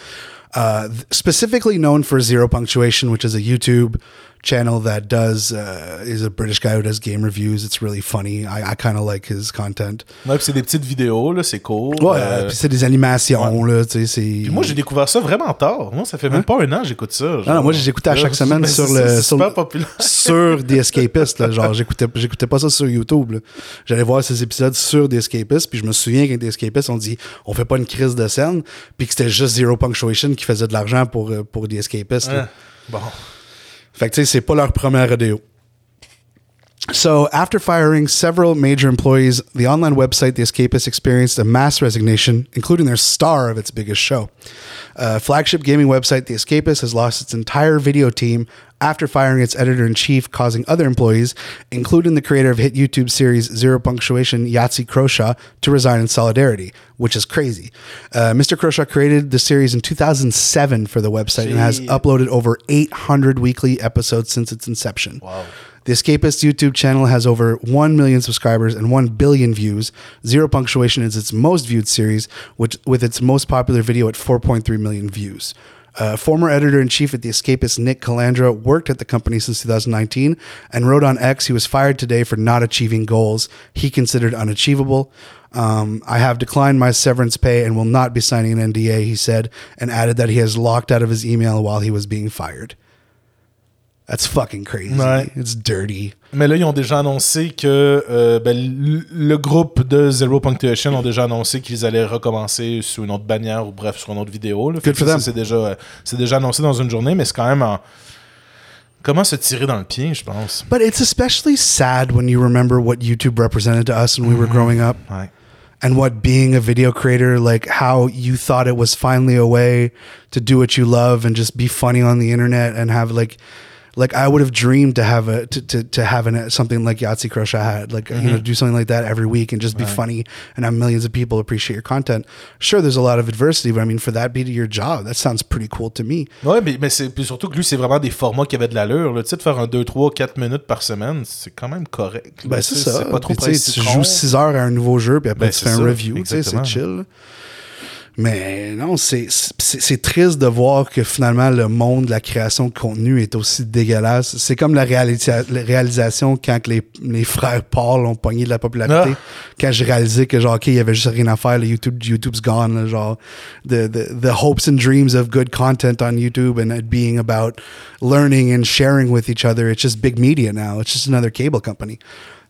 uh, specifically known for Zero Punctuation, which is a YouTube channel that does uh, is a British guy who does game reviews. It's really funny. I, I kind of like his content. Ouais, c'est des petites vidéos, là, c'est cool. Ouais, Euh, c'est des animations là, tu sais, c'est. Puis moi, j'ai découvert ça vraiment tard. Moi, ça fait même pas un an j'écoute ça. Hein? Non, non, moi j'écoutais à chaque semaine [laughs] sur le sur, super le- populaire. sur [laughs] The Escapist là, genre j'écoutais j'écoutais pas ça sur YouTube. J'allais voir ces épisodes sur The Escapist puis je me souviens qu'avec The Escapist on dit on fait pas une crise de scène puis que c'était juste Zero Punctuation qui faisait de l'argent pour euh, pour The Escapist. là. Hein? Bon. Fait que tu sais, c'est pas leur première rodeo. So, after firing several major employees, the online website The Escapist experienced a mass resignation, including their star of its biggest show. Uh, flagship gaming website The Escapist has lost its entire video team after firing its editor in chief, causing other employees, including the creator of hit YouTube series Zero Punctuation, Yahtzee Croshaw, to resign in solidarity, which is crazy. Uh, Mr. Croshaw created the series in 2007 for the website and has uploaded over 800 weekly episodes since its inception. Wow. The Escapist YouTube channel has over 1 million subscribers and 1 billion views. Zero Punctuation is its most viewed series, which, with its most popular video at 4.3 million views. Uh, former editor in chief at The Escapist, Nick Calandra, worked at the company since 2019 and wrote on X he was fired today for not achieving goals he considered unachievable. Um, I have declined my severance pay and will not be signing an NDA, he said, and added that he has locked out of his email while he was being fired. That's fucking crazy. Ouais. It's dirty. Mais là, ils ont déjà annoncé que euh, ben, le, groupe de Zero Punctuation ont déjà annoncé qu'ils allaient recommencer sous une autre bannière ou bref, sur une autre vidéo. Là. Fait Good que for ça, them. C'est déjà, euh, c'est déjà annoncé dans une journée, mais c'est quand même en. comment se tirer dans le pied, je pense. But it's especially sad when you remember what YouTube represented to us when we were growing up. Ouais. and what being a video creator like how you thought it was finally a way to do what you love and just be funny on the internet and have like like I would have dreamed to have a to to, to have an, something like Yahtzee Crush I had like you know do something like that every week and just be funny and have millions of people appreciate your content. Sure, there's a lot of adversity, but I mean for that be your job, that sounds pretty cool to me. Ouais, mais, mais c'est puis surtout que lui, c'est vraiment des formats qui avaient de l'allure. là. Tu sais, de faire un 2, 3, 4 minutes par semaine, c'est quand même correct. Ben, c'est ça. C'est pas trop Puis, tu sais, Tu presse-citron. joues 6 heures à un nouveau jeu, puis après Ben, tu fais un ça, review. Sais, exactement. c'est chill. Mais non, c'est triste de voir que finalement le monde de la création de contenu est aussi dégueulasse. C'est comme la, réalisa- la réalisation quand que les, les frères Paul ont pogné de la popularité. Ah. Quand j'ai réalisé que genre, OK, il y avait juste rien à faire, le YouTube, YouTube's gone. là, genre, the, the, the hopes and dreams of good content on YouTube and it being about learning and sharing with each other. It's just big media now. It's just another cable company.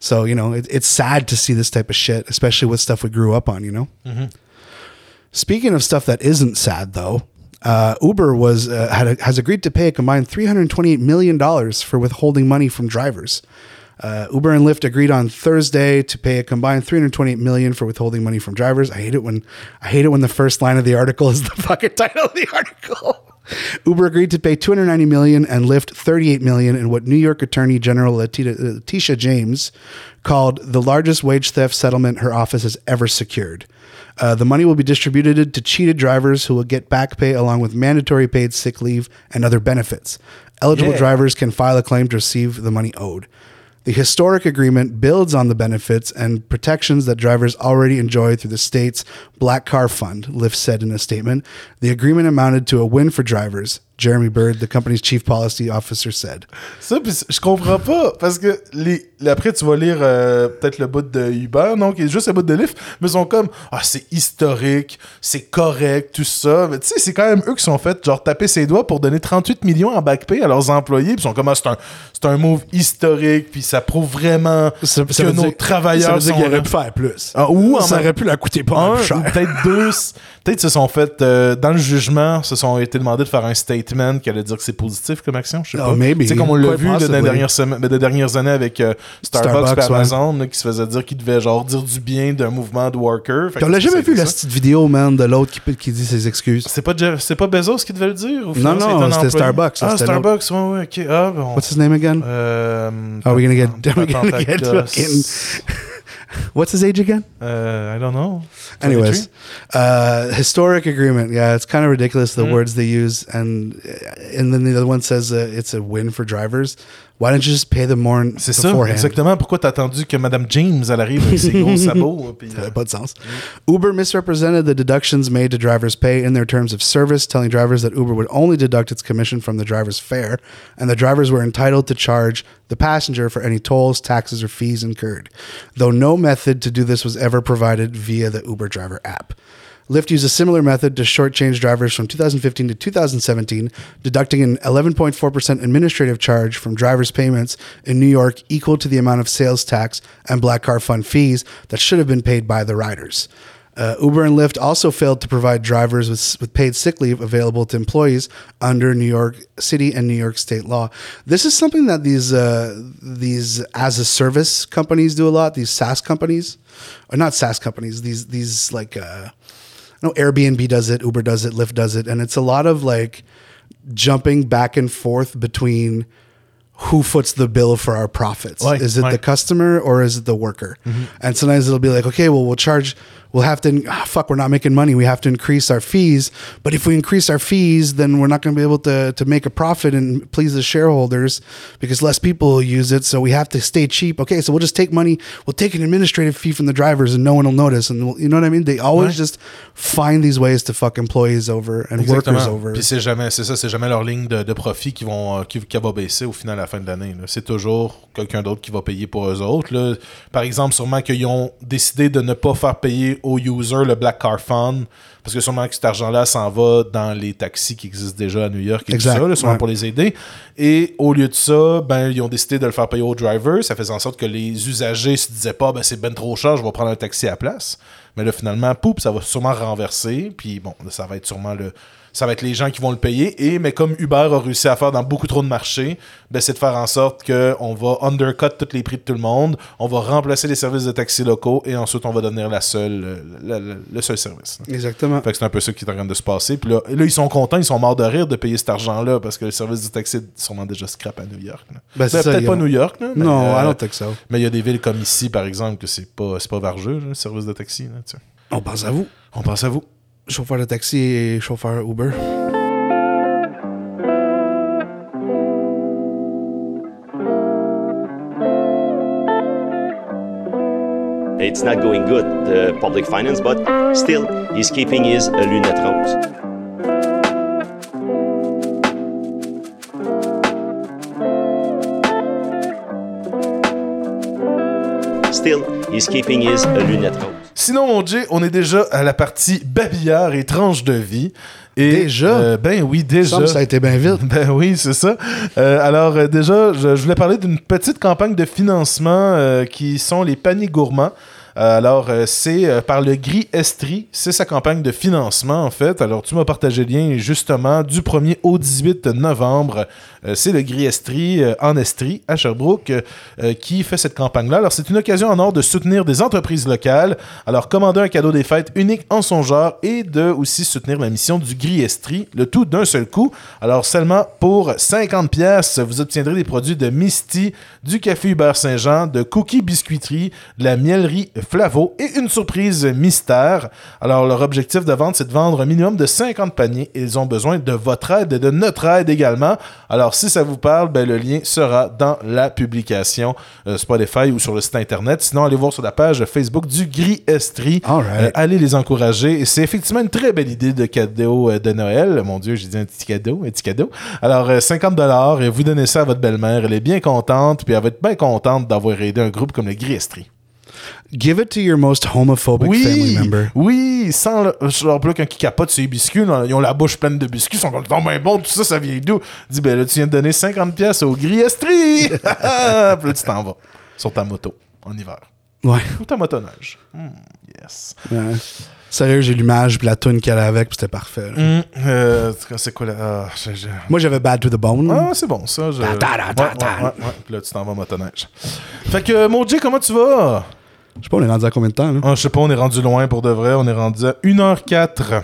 So, you know, it, it's sad to see this type of shit, especially with stuff we grew up on, you know? Speaking of stuff that isn't sad, though, uh, Uber was uh, had a, has agreed to pay a combined 328 million dollars for withholding money from drivers. Uh, Uber and Lyft agreed on Thursday to pay a combined 328 million for withholding money from drivers. I hate it when I hate it when the first line of the article is the [laughs] fucking title of the article. [laughs] Uber agreed to pay 290 million and Lyft 38 million in what New York Attorney General Letitia, Letitia James called the largest wage theft settlement her office has ever secured. Uh, the money will be distributed to cheated drivers who will get back pay along with mandatory paid sick leave and other benefits. Eligible Yeah. drivers can file a claim to receive the money owed. The historic agreement builds on the benefits and protections that drivers already enjoy through the state's Black Car Fund, Lyft said in a statement. The agreement amounted to a win for drivers, Jeremy Bird, the company's chief policy officer, said. Ça, pis je comprends pas, parce que les, après, tu vas lire euh, peut-être le bout de Uber, non, qui est juste le bout de Lyft, mais ils sont comme, ah, c'est historique, c'est correct, tout ça. Mais tu sais, c'est quand même eux qui sont fait, genre, taper ses doigts pour donner 38 millions en back pay à leurs employés, puis ils sont comme, ah, c'est un, c'est un move historique, puis ça prouve vraiment Ça- que nos dire- travailleurs ça veut dire sont qu'il aurait là. pu faire plus. Ah, ou en ça aurait pu la coûter pas un, plus cher. peut-être deux, peut-être se sont fait euh, dans le jugement, se sont été demandé de faire un statement qui allait dire que c'est positif comme action, je sais Oh, pas. maybe. Tu sais comme on l'a vu dans, les dernières semaines, dans les dernières années avec euh, Starbucks, Starbucks, et ouais. Amazon là, qui se faisait dire qu'ils devaient genre dire du bien d'un mouvement de que On l'a c'est- jamais c'est vu la petite vidéo, man, de l'autre qui, qui dit ses excuses? C'est pas Jeff- c'est pas Bezos qui devait le dire ou Non, non, c'est c'était employé? Starbucks, Ah c'était Starbucks, ouais ouais, OK. Ah bon. What's his name again? Euh, Are we gonna get- are we gonna get fucking- What's his age again? Euh, I don't know. Anyways, uh, historic agreement. Yeah, it's kind of ridiculous the Mm. words they use, and and then the other one says uh, it's a win for drivers. Why don't you just pay them more C'est ça, exactement. Pourquoi t'as attendu que Madame James, elle arrive avec ses gros [laughs] sabots? puis, Ça euh, n'a pas de sens. Uber misrepresented the deductions made to drivers' pay in their terms of service, telling drivers that Uber would only deduct its commission from the driver's fare, and the drivers were entitled to charge the passenger for any tolls, taxes, or fees incurred, though no method to do this was ever provided via the Uber driver app. Lyft used a similar method to shortchange drivers from 2015 to 2017, deducting an 11.4% administrative charge from drivers' payments in New York equal to the amount of sales tax and Black Car Fund fees that should have been paid by the riders. Uh, Uber and Lyft also failed to provide drivers with, with paid sick leave available to employees under New York City and New York State law. This is something that these uh, these as a service companies do a lot. These SaaS companies, or not SaaS companies. These these like uh, no Airbnb does it, Uber does it, Lyft does it, and it's a lot of like jumping back and forth between who foots the bill for our profits. Is it the customer or is it the worker? Mm-hmm. And sometimes it'll be like, okay, well, we'll charge, we'll have to, ah, fuck, we're not making money. We have to increase our fees. But if we increase our fees, then we're not going to be able to, to make a profit and please the shareholders because less people will use it. So we have to stay cheap. Okay, so we'll just take money, we'll take an administrative fee from the drivers and no one will notice. And we'll, you know what I mean? They always just find these ways to fuck employees over and workers Exactement. over. Puis c'est jamais, c'est ça, c'est jamais leur ligne de, de profit qui vont, euh, qui, qui va baisser au final à la fin de l'année. C'est toujours quelqu'un d'autre qui va payer pour eux autres. là. Par exemple, sûrement qu'ils ont décidé de ne pas faire payer aux users le Black Car Fund parce que sûrement que cet argent-là s'en va dans les taxis qui existent déjà à New York et Exact, tout ça, là, sûrement ouais. pour les aider. Et au lieu de ça, ben ils ont décidé de le faire payer aux drivers. Ça faisait en sorte que les usagers se disaient pas, ben c'est ben trop cher, je vais prendre un taxi à la place. Mais là, finalement, poup, ça va sûrement renverser. Puis bon, ça va être sûrement le. Ça va être les gens qui vont le payer. Et, mais comme Uber a réussi à faire dans beaucoup trop de marchés, ben, c'est de faire en sorte qu'on va undercut tous les prix de tout le monde, on va remplacer les services de taxi locaux et ensuite on va devenir la seule, euh, la- la- le seul service. Exactement. Fait que c'est un peu ça qui est en train de se passer. Puis là, là, ils sont contents, ils sont morts de rire de payer cet argent-là parce que le service du taxi est sûrement déjà scrap à New York. Ben, c'est Ben, Peut-être pas New York, là, mais, Non, euh, so. mais il y a des villes comme ici, par exemple, que c'est pas, c'est pas vargeux, le service de taxi. là. On pense à vous. On pense à vous. Chauffeur de taxi et chauffeur Uber. It's not going good, the public finance, but still, he's keeping his lunette rose. Still, he's keeping his lunette rose. Sinon, mon Jay, on est déjà à la partie babillard et tranche de vie. Et, Déjà? euh, Ben oui, déjà. que ça a été bien vite. [laughs] Ben oui, c'est ça. Euh, alors euh, déjà, je, je voulais parler d'une petite campagne de financement qui sont les paniers gourmands. Euh, alors, euh, c'est euh, par le Gris Estrie. C'est sa campagne de financement, en fait. Alors, tu m'as partagé le lien, justement, du 1er au 18 novembre. C'est le Gris Estrie, en Estrie, à Sherbrooke, qui fait cette campagne-là. Alors, c'est une occasion en or de soutenir des entreprises locales. Alors, commander un cadeau des fêtes unique en son genre et de aussi soutenir la mission du Gris Estrie, le tout d'un seul coup. Alors, seulement pour 50 pièces, vous obtiendrez des produits de Misty, du café Hubert Saint-Jean, de Cookie Biscuiterie, de la mielerie Flavo et une surprise mystère. Alors, leur objectif de vente, c'est de vendre un minimum de 50 paniers ils ont besoin de votre aide et de notre aide également. Alors, si ça vous parle, ben, le lien sera dans la publication euh, Spotify ou sur le site internet. Sinon, allez voir sur la page Facebook du Gris Estrie. Right. Euh, allez les encourager. Et c'est effectivement une très belle idée de cadeau euh, de Noël. Mon Dieu, j'ai dit un petit cadeau, un petit cadeau. Alors, euh, 50 dollars et vous donnez ça à votre belle-mère. Elle est bien contente, puis elle va être bien contente d'avoir aidé un groupe comme le Gris Estrie. Give it to your most homophobic family member. oui, sans le, genre là, quand ils capotent sur les biscuits, là, ils ont la bouche pleine de biscuits, ils sont comme, oh, ben bon, tout ça, ça vient d'où? Dis, ben là, tu viens de donner 50 pièces au Gris Estrie! [laughs] Puis là, tu t'en vas sur ta moto en hiver. Ouais. Ou ta motoneige. Hmm, yes. Ouais. Sérieux, j'ai l'image puis la tune qu'elle a avec, puis c'était parfait. Hmm, euh, c'est quoi là? Ah, Moi, j'avais Bad to the Bone. Ah, c'est bon, ça. Je... Ta- ta- ta- Ouais, ta- ouais, ouais, ouais. Puis là, tu t'en vas motoneige. Fait que, mon Jay, comment tu vas? Je sais pas, on est rendu à combien de temps, là? Ah, je sais pas, on est rendu loin pour de vrai. On est rendu à 1h04.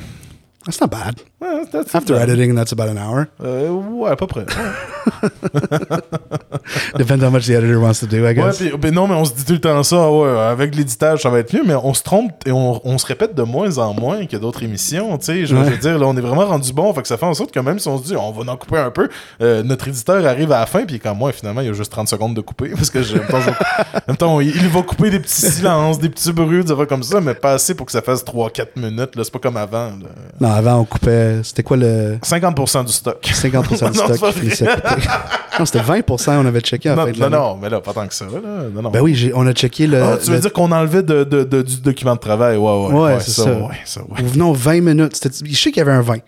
That's not bad. Ouais, that's- After editing, that's about an hour. Euh, ouais, à peu près. Ouais. [laughs] Depends how much the editor wants to do, I Ouais, guess. puis- puis non, mais on se dit tout le temps ça. Ouais, avec l'éditage, ça va être mieux, mais on se trompe et on, on se répète de moins en moins que d'autres émissions. Tu sais, je, Ouais. veux dire, là, on est vraiment rendu bon. Fait que ça fait en sorte que même si on se dit, on va en couper un peu, euh, notre éditeur arrive à la fin, puis comme moi, finalement, il y a juste 30 secondes de couper. Parce que, en même temps, même il, il va couper des petits silences, des petits bruits, des affaires comme ça, mais pas assez pour que ça fasse 3-4 minutes. là. C'est pas comme avant. là. Non, avant, on coupait. C'était quoi le 50% du stock. 50% du [laughs] stock? Non, c'était 20%, on avait checké en Non, fait. non, non, mais là, pas tant que ça. Là. Non, non. Ben oui, on a checké le. Ah, tu veux le- dire qu'on enlevait de, de- de- du document de travail? Ouais, ouais. Ouais, ouais, c'est ça. ça. Ouais, ça, ouais. Venons 20 minutes. Je sais qu'il y avait un 20.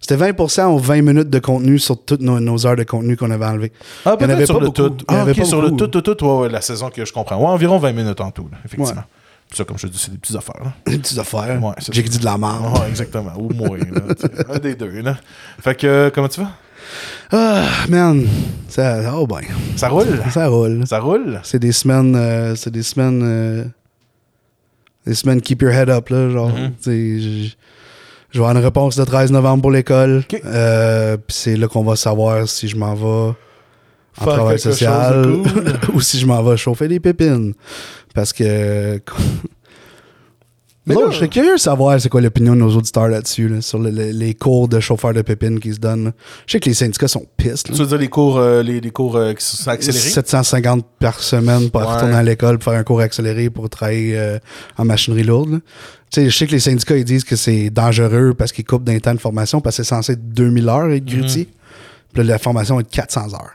C'était 20% aux 20 minutes de contenu sur toutes nos, nos heures de contenu qu'on avait enlevées. Ah, peut-être sur pas le beaucoup. tout. Ah, pas sur le tout, tout, tout, ouais, ouais, la saison que je comprends. Ouais, environ 20 minutes en tout, là, effectivement. Ouais. Ça, comme je te dis, c'est des petites affaires. Là. Des petites affaires. Ouais, j'ai dit de la merde. Ouais, exactement. Ou moi, là, tu sais, un des deux. Là. Fait que, euh, comment tu vas? Ah, man. Ça, oh ben. Ça roule? Ça roule. Ça roule? C'est des semaines. euh, c'est des semaines. euh, des semaines keep your head up, là. Genre, Mm-hmm. je- vais avoir une réponse le 13 novembre pour l'école. Euh, Puis c'est là qu'on va savoir si je m'en vais en Faire travail social cool. [laughs] ou si je m'en vais chauffer des pépines. Parce que. Mais Non, je serais curieux de savoir c'est quoi l'opinion de nos auditeurs là-dessus, là, sur le- le- les cours de chauffeur de pépines qui se donnent. Je sais que les syndicats sont pistes. Tu veux dire les cours, euh, les, les cours euh, qui sont accélérés? 750 par semaine pour Ouais. retourner à l'école pour faire un cours accéléré pour travailler euh, en machinerie lourde. Tu sais, je sais que les syndicats ils disent que c'est dangereux parce qu'ils coupent d'un temps de formation parce que c'est censé être 2000 heures être grutier. Puis là, la formation est de 400 heures.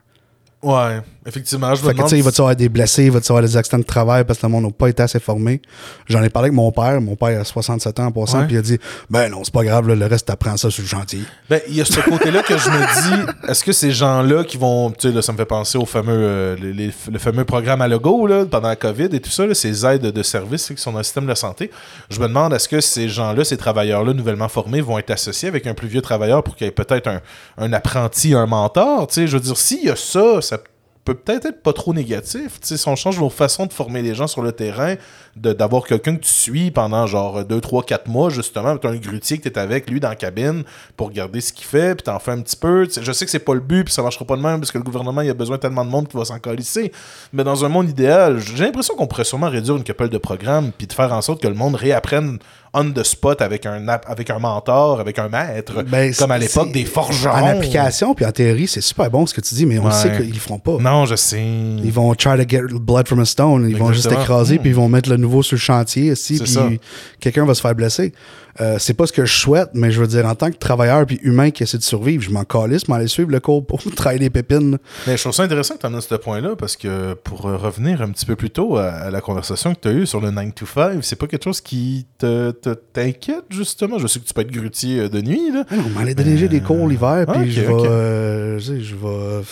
Ouais. Effectivement, je me Fait que, tu demande. sais, il va y avoir des blessés, il va y avoir des accidents de travail parce que le monde n'a pas été assez formé. J'en ai parlé avec mon père. Mon père a 67 ans en passant, puis il a dit Ben non, c'est pas grave, là, le reste, t'apprends ça sur le chantier. Ben, il y a ce côté-là que je me dis, est-ce que ces gens-là qui vont, tu sais, là, ça me fait penser au fameux, euh, les- les- le fameux programme à logo, là, pendant la COVID et tout ça, là, ces aides de services qui sont dans le système de santé. Je me demande, est-ce que ces gens-là, ces travailleurs-là nouvellement formés vont être associés avec un plus vieux travailleur pour qu'il y ait peut-être un, un apprenti, un mentor, tu sais, je veux dire, s'il y a ça, ça peut peut-être être pas trop négatif. Si on change vos façons de former les gens sur le terrain, de- d'avoir quelqu'un que tu suis pendant genre 2, 3, 4 mois, justement, tu as un grutier que tu es avec lui dans la cabine pour regarder ce qu'il fait, puis t'en fais un petit peu. Je sais que c'est pas le but, puis ça marchera pas de même, parce que le gouvernement, il a besoin tellement de monde qu'il va s'en calisser. Mais dans un monde idéal, j'ai l'impression qu'on pourrait sûrement réduire une couple de programmes, puis de faire en sorte que le monde réapprenne on the spot avec un, avec un mentor, avec un maître, Ben, comme à l'époque des forgerons. En application, puis en théorie, c'est super bon ce que tu dis, mais on Ouais. sait qu'ils le feront pas. Non, je sais. Ils vont try to get blood from a stone. Ils vont juste écraser, Mm. puis ils vont mettre le nouveau sur le chantier aussi, puis quelqu'un va se faire blesser. Euh, c'est pas ce que je souhaite, mais je veux dire, en tant que travailleur puis humain qui essaie de survivre, je m'en calisse, m'aller suivre le cours pour [laughs] travailler les pépines. Mais je trouve ça intéressant que tu amènes ce point-là parce que pour euh, revenir un petit peu plus tôt à, à la conversation que tu as eue sur le 9 to 5, c'est pas quelque chose qui te, te- t'inquiète justement? Je sais que tu peux être grutier euh, de nuit, là. Ah non, m'aller déneiger des cours l'hiver, puis ok, je vais. euh, sais, je vais.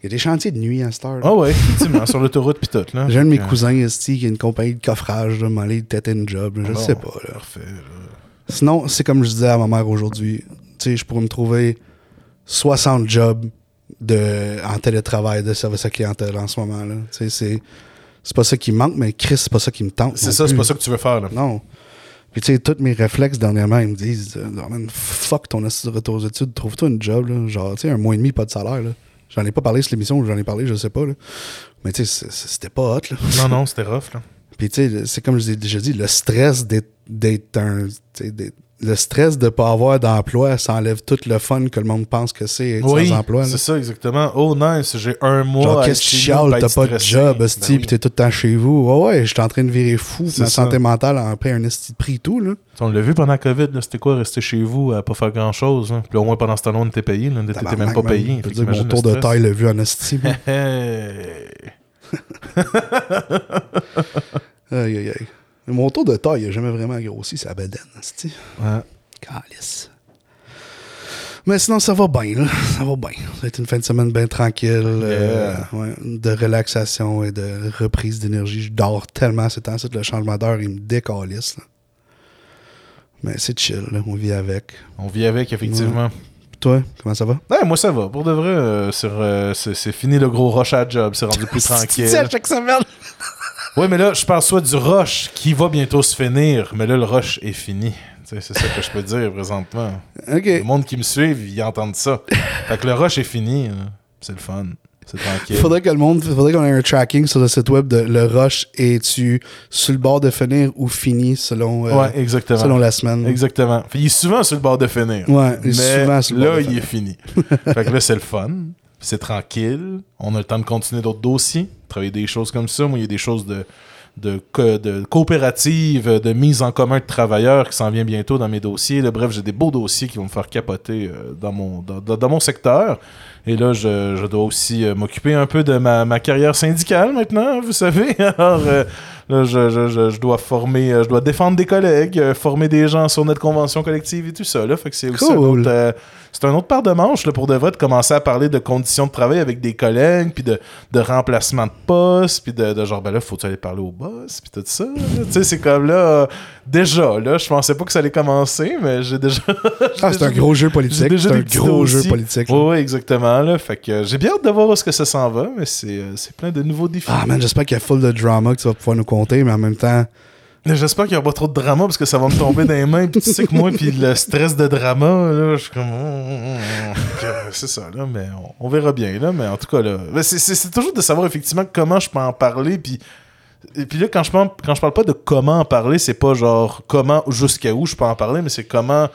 Il y a des chantiers de nuit à cette heure. Ah ouais, effectivement, sur l'autoroute pis tout, là. J'ai un de mes cousins esti, qui a une compagnie de coffrage, là, m'aller têter une job. là, je Bon, sais pas. Là. Parfait. Sinon, c'est comme je disais à ma mère aujourd'hui. Tu sais, je pourrais me trouver 60 jobs de, en télétravail de service à clientèle en ce moment. là. Tu sais, c'est, c'est pas ça qui me manque, mais Chris, c'est pas ça qui me tente. C'est ça, c'est pas ça que tu veux faire, là. Non. Puis tu sais, tous mes réflexes dernièrement, ils me disent Oh, man, fuck ton retour aux études, trouve-toi une job, là. Genre, tu sais, un mois et demi, pas de salaire, là. J'en ai pas parlé sur l'émission, j'en ai parlé, je sais pas, là. Mais tu sais, c'était pas hot, là. Non, non, c'était rough, là. Puis tu sais, c'est comme je vous ai déjà dit, le stress d'être d'être un. Le stress de pas avoir d'emploi, ça enlève tout le fun que le monde pense que c'est Oui, sans emploi. c'est ça, exactement. Oh, nice, j'ai un mois. Genre, qu'est-ce que tu chiales, pas t'as pas de job, Ben esti, oui. pis t'es tout le temps chez vous. Ouais, ouais, j'étais en train de virer fou, ma ça. santé mentale a pris un esti de prix et tout, là. On l'a vu pendant la COVID, c'était quoi, rester chez vous à pas faire grand-chose. hein? Puis au moins pendant ce temps-là, on était payé. Là, on était même pas payé. Je Fait veux dire, qu'imagine mon tour de taille l'a vu en esti. [laughs] [laughs] aïe, aïe, aïe. Mais Mon tour de taille, il a jamais vraiment grossi, c'est la bedaine, esti. Ouais. Calice. Mais sinon, ça va bien, là. Ça va bien. Ça a été une fin de semaine bien tranquille. euh, ouais, de relaxation et de reprise d'énergie. Je dors tellement ces temps-ci. Le changement d'heure, il me décalisse. là. Mais c'est chill, là. On vit avec. On vit avec, effectivement. Toi, comment ça va? Ouais, moi, ça va. Pour de vrai, euh, c'est, euh, c'est, c'est fini le gros rush à job. C'est rendu plus [laughs] tranquille. chaque semaine? Ouais, mais là, je parle soit du rush qui va bientôt se finir, mais là, le rush est fini. Tu c'est ça que je peux dire présentement. OK. Le monde qui me suit, ils entendent ça. Fait que le rush est fini. C'est le fun. C'est tranquille. Faudrait que le monde, faudrait qu'on ait un tracking sur le site web de le rush es-tu sur le bord de finir ou fini selon, euh, Ouais, exactement. selon la semaine? Exactement. Fait, il est souvent sur le bord de finir. Ouais, il est mais souvent sur le bord là, de il est fini. fait que là, c'est le fun. C'est tranquille. On a le temps de continuer d'autres dossiers, travailler des choses comme ça. Moi, il y a des choses de, de, de coopérative, de mise en commun de travailleurs qui s'en vient bientôt dans mes dossiers. Bref, j'ai des beaux dossiers qui vont me faire capoter euh, dans, mon, dans, dans- mon secteur. Et là, je, je dois aussi euh, m'occuper un peu de ma, ma carrière syndicale maintenant, vous savez. [laughs] Alors, euh, là, je, je- je- je dois former, euh, je dois défendre des collègues, euh, former des gens sur notre convention collective et tout ça. Là. Fait que c'est aussi un autre, euh, c'est un autre part de manche là, pour de vrai de commencer à parler de conditions de travail avec des collègues, puis de, de remplacement de poste, puis de, de genre, ben là, faut-tu aller parler au boss, puis tout ça. Tu sais, c'est comme là, euh, déjà, là, je pensais pas que ça allait commencer, mais j'ai déjà. [laughs] Ah, c'est un gros jeu politique. C'est un gros jeu politique. Oui, exactement. Là. Fait que euh, j'ai bien hâte de voir où est-ce que ça s'en va, mais c'est c'est plein de nouveaux défis. Ah, man, j'espère qu'il y a full de drama que tu vas pouvoir nous mais en même temps, J'espère qu'il n'y aura pas trop de drama parce que ça va me tomber dans les mains. Puis tu sais que moi, puis le stress de drama, là, je suis comme. Fait que, C'est ça, là, mais on, verra bien, là. Mais en tout cas, là. c'est toujours de savoir effectivement comment je peux en parler. Puis. Et puis là, quand je, parle, quand je parle pas de comment en parler, c'est pas genre comment, jusqu'à où je peux en parler, mais c'est comment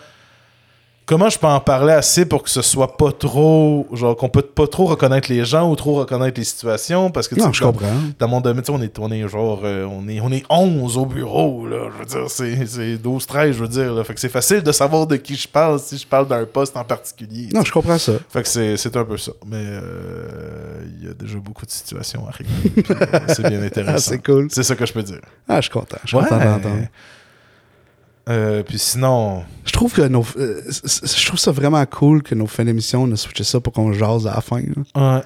comment je peux en parler assez pour que ce soit pas trop genre qu'on peut pas trop reconnaître les gens ou trop reconnaître les situations? Parce que tu Non, sais, je comprends. dans mon domaine on est on est genre euh, on est on est 11 au bureau là je veux dire c'est c'est 12 13 je veux dire là. fait que c'est facile de savoir de qui je parle si je parle d'un poste en particulier Non, je comprends ça. fait que c'est c'est un peu ça mais euh, il y a déjà beaucoup de situations à régler euh, c'est bien intéressant [laughs] Ah, c'est cool. c'est ça que je peux dire Ah, je suis content. Je suis content d'entendre. Euh, puis sinon Je trouve que nos. euh, je trouve ça vraiment cool que nos fins d'émission, on a switché ça pour qu'on jase à la fin. là. ouais,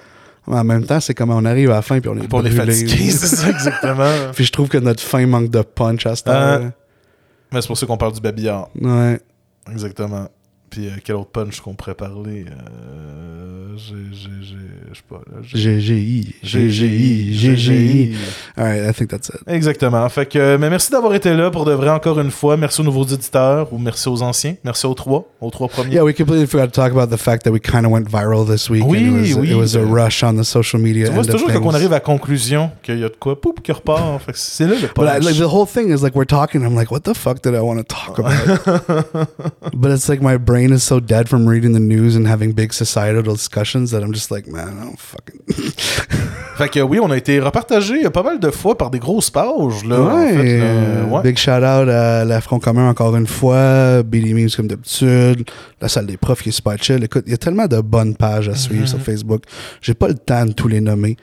Mais en même temps, c'est comme on arrive à la fin puis on est pour les là. c'est ça exactement [laughs] Puis je trouve que notre fin manque de punch à cette heure. Euh, Mais c'est pour ça qu'on parle du babillard. Ouais. Exactement. Puis euh, quel autre punch qu'on pourrait parler euh, Je sais pas. GGI. GGI. GGI. Alright, I think that's it. Exactement. Fait que, euh, mais merci d'avoir été là pour de vrai encore une fois. Merci aux nouveaux auditeurs ou merci aux anciens. Merci aux trois, aux trois premiers. Yeah, we completely forgot to talk about the fact that we kind of went viral this week. Oui, and it was, oui, It was a rush on the social media. tu vois, c'est toujours quand on arrive à la conclusion qu'il y a de quoi, poup, qui repart. Fait que c'est là le But I, punch. like the whole thing is like we're talking. I'm like, what the fuck did I want to talk about? [laughs] but it's like my brain is so dead from reading the news and having big societal discussions that I'm just like, man, I don't fucking. [laughs] Fait que oui, on a été repartagé pas mal de fois par des grosses pages. Là, en fait, euh, Ouais. Big shout out à la Front commun encore une fois. BD Memes comme d'habitude. La salle des profs qui est super chill. Écoute, il y a tellement de bonnes pages à suivre Mm-hmm. sur Facebook. J'ai pas le temps de tous les nommer.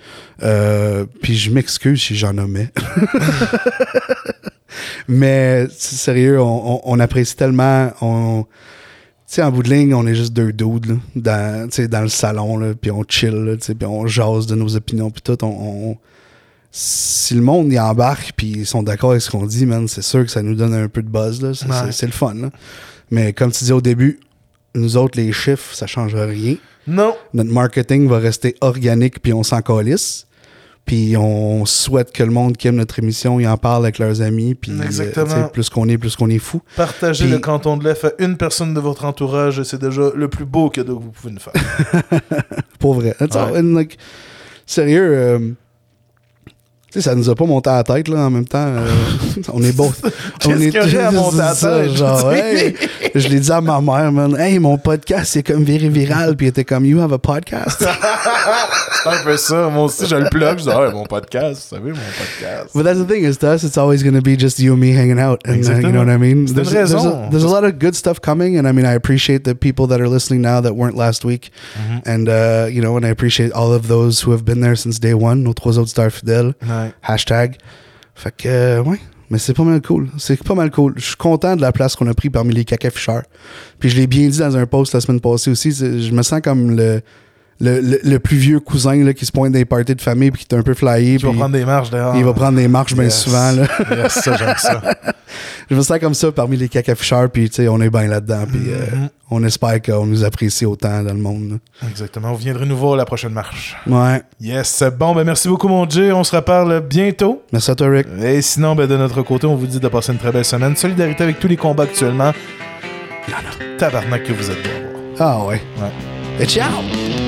Euh, puis je m'excuse si j'en nommais. [laughs] [laughs] Mais c'est sérieux, on, on- on apprécie tellement. On, sais, en bout de ligne, on est juste deux dudes là, dans, le salon, puis on chill, puis on jase de nos opinions, puis tout. On, on- si le monde y embarque, puis ils sont d'accord avec ce qu'on dit, man, c'est sûr que ça nous donne un peu de buzz. là. C'est Ouais. le fun. là. Mais comme tu disais au début, nous autres, les chiffres, ça change rien. Non. Notre marketing va rester organique, puis on s'en calisse. Puis on souhaite que le monde qui aime notre émission, y en parle avec leurs amis. Puis euh, Exactement. plus qu'on est, plus qu'on est fou. Partagez le canton de l'Ef à une personne de votre entourage, c'est déjà le plus beau cadeau que vous pouvez nous faire. [laughs] Pour vrai. Ouais. Sérieux, euh, tu sais, ça nous a pas monté à la tête, là, en même temps. euh, [laughs] on est beau. on est y aurait à [laughs] monter à la tête? Genre, hey, [laughs] je l'ai dit à ma mère, man. Hey, mon podcast, c'est comme viré viral. Puis elle était comme, you have a podcast. c'est un peu ça. Moi aussi, je le plug. Je dis, ah, mon podcast, vous savez, mon podcast. But that's the thing is, to us, it's always going to be just you and me hanging out. And, uh, you know what I mean? There's, there's, a, there's a lot of good stuff coming. And I mean, I appreciate the people that are listening now that weren't last week. Mm-hmm. And, uh, you know, and I appreciate all of those who have been there since day one. Nos trois autres stars fidèles. Hashtag. Fait que, euh, ouais. Mais c'est pas mal cool. C'est pas mal cool. Je suis content de la place qu'on a pris parmi les caca ficheurs. Puis je l'ai bien dit dans un post la semaine passée aussi. Je me sens comme le, le, le, le plus vieux cousin là, qui se pointe dans les parties de famille puis qui est un peu flyé. Vas puis prendre des marches dehors. il va prendre des marches bien Yes. souvent. Là. Yes, ça, j'aime ça. [laughs] je me sens comme ça parmi les caca ficheurs. Puis tu sais, on est bien là-dedans. Puis euh, Mhm. on espère qu'on nous apprécie autant dans le monde. là. Exactement. Vous viendrez nous voir à la prochaine marche. Ouais. Yes. Bon, ben merci beaucoup, mon Jay. On se reparle bientôt. Merci à toi, Rick. Et sinon, ben, de notre côté, on vous dit de passer une très belle semaine. Solidarité avec tous les combats actuellement. Tabarnak que vous êtes voir. Ah ouais. Ouais. Et ciao!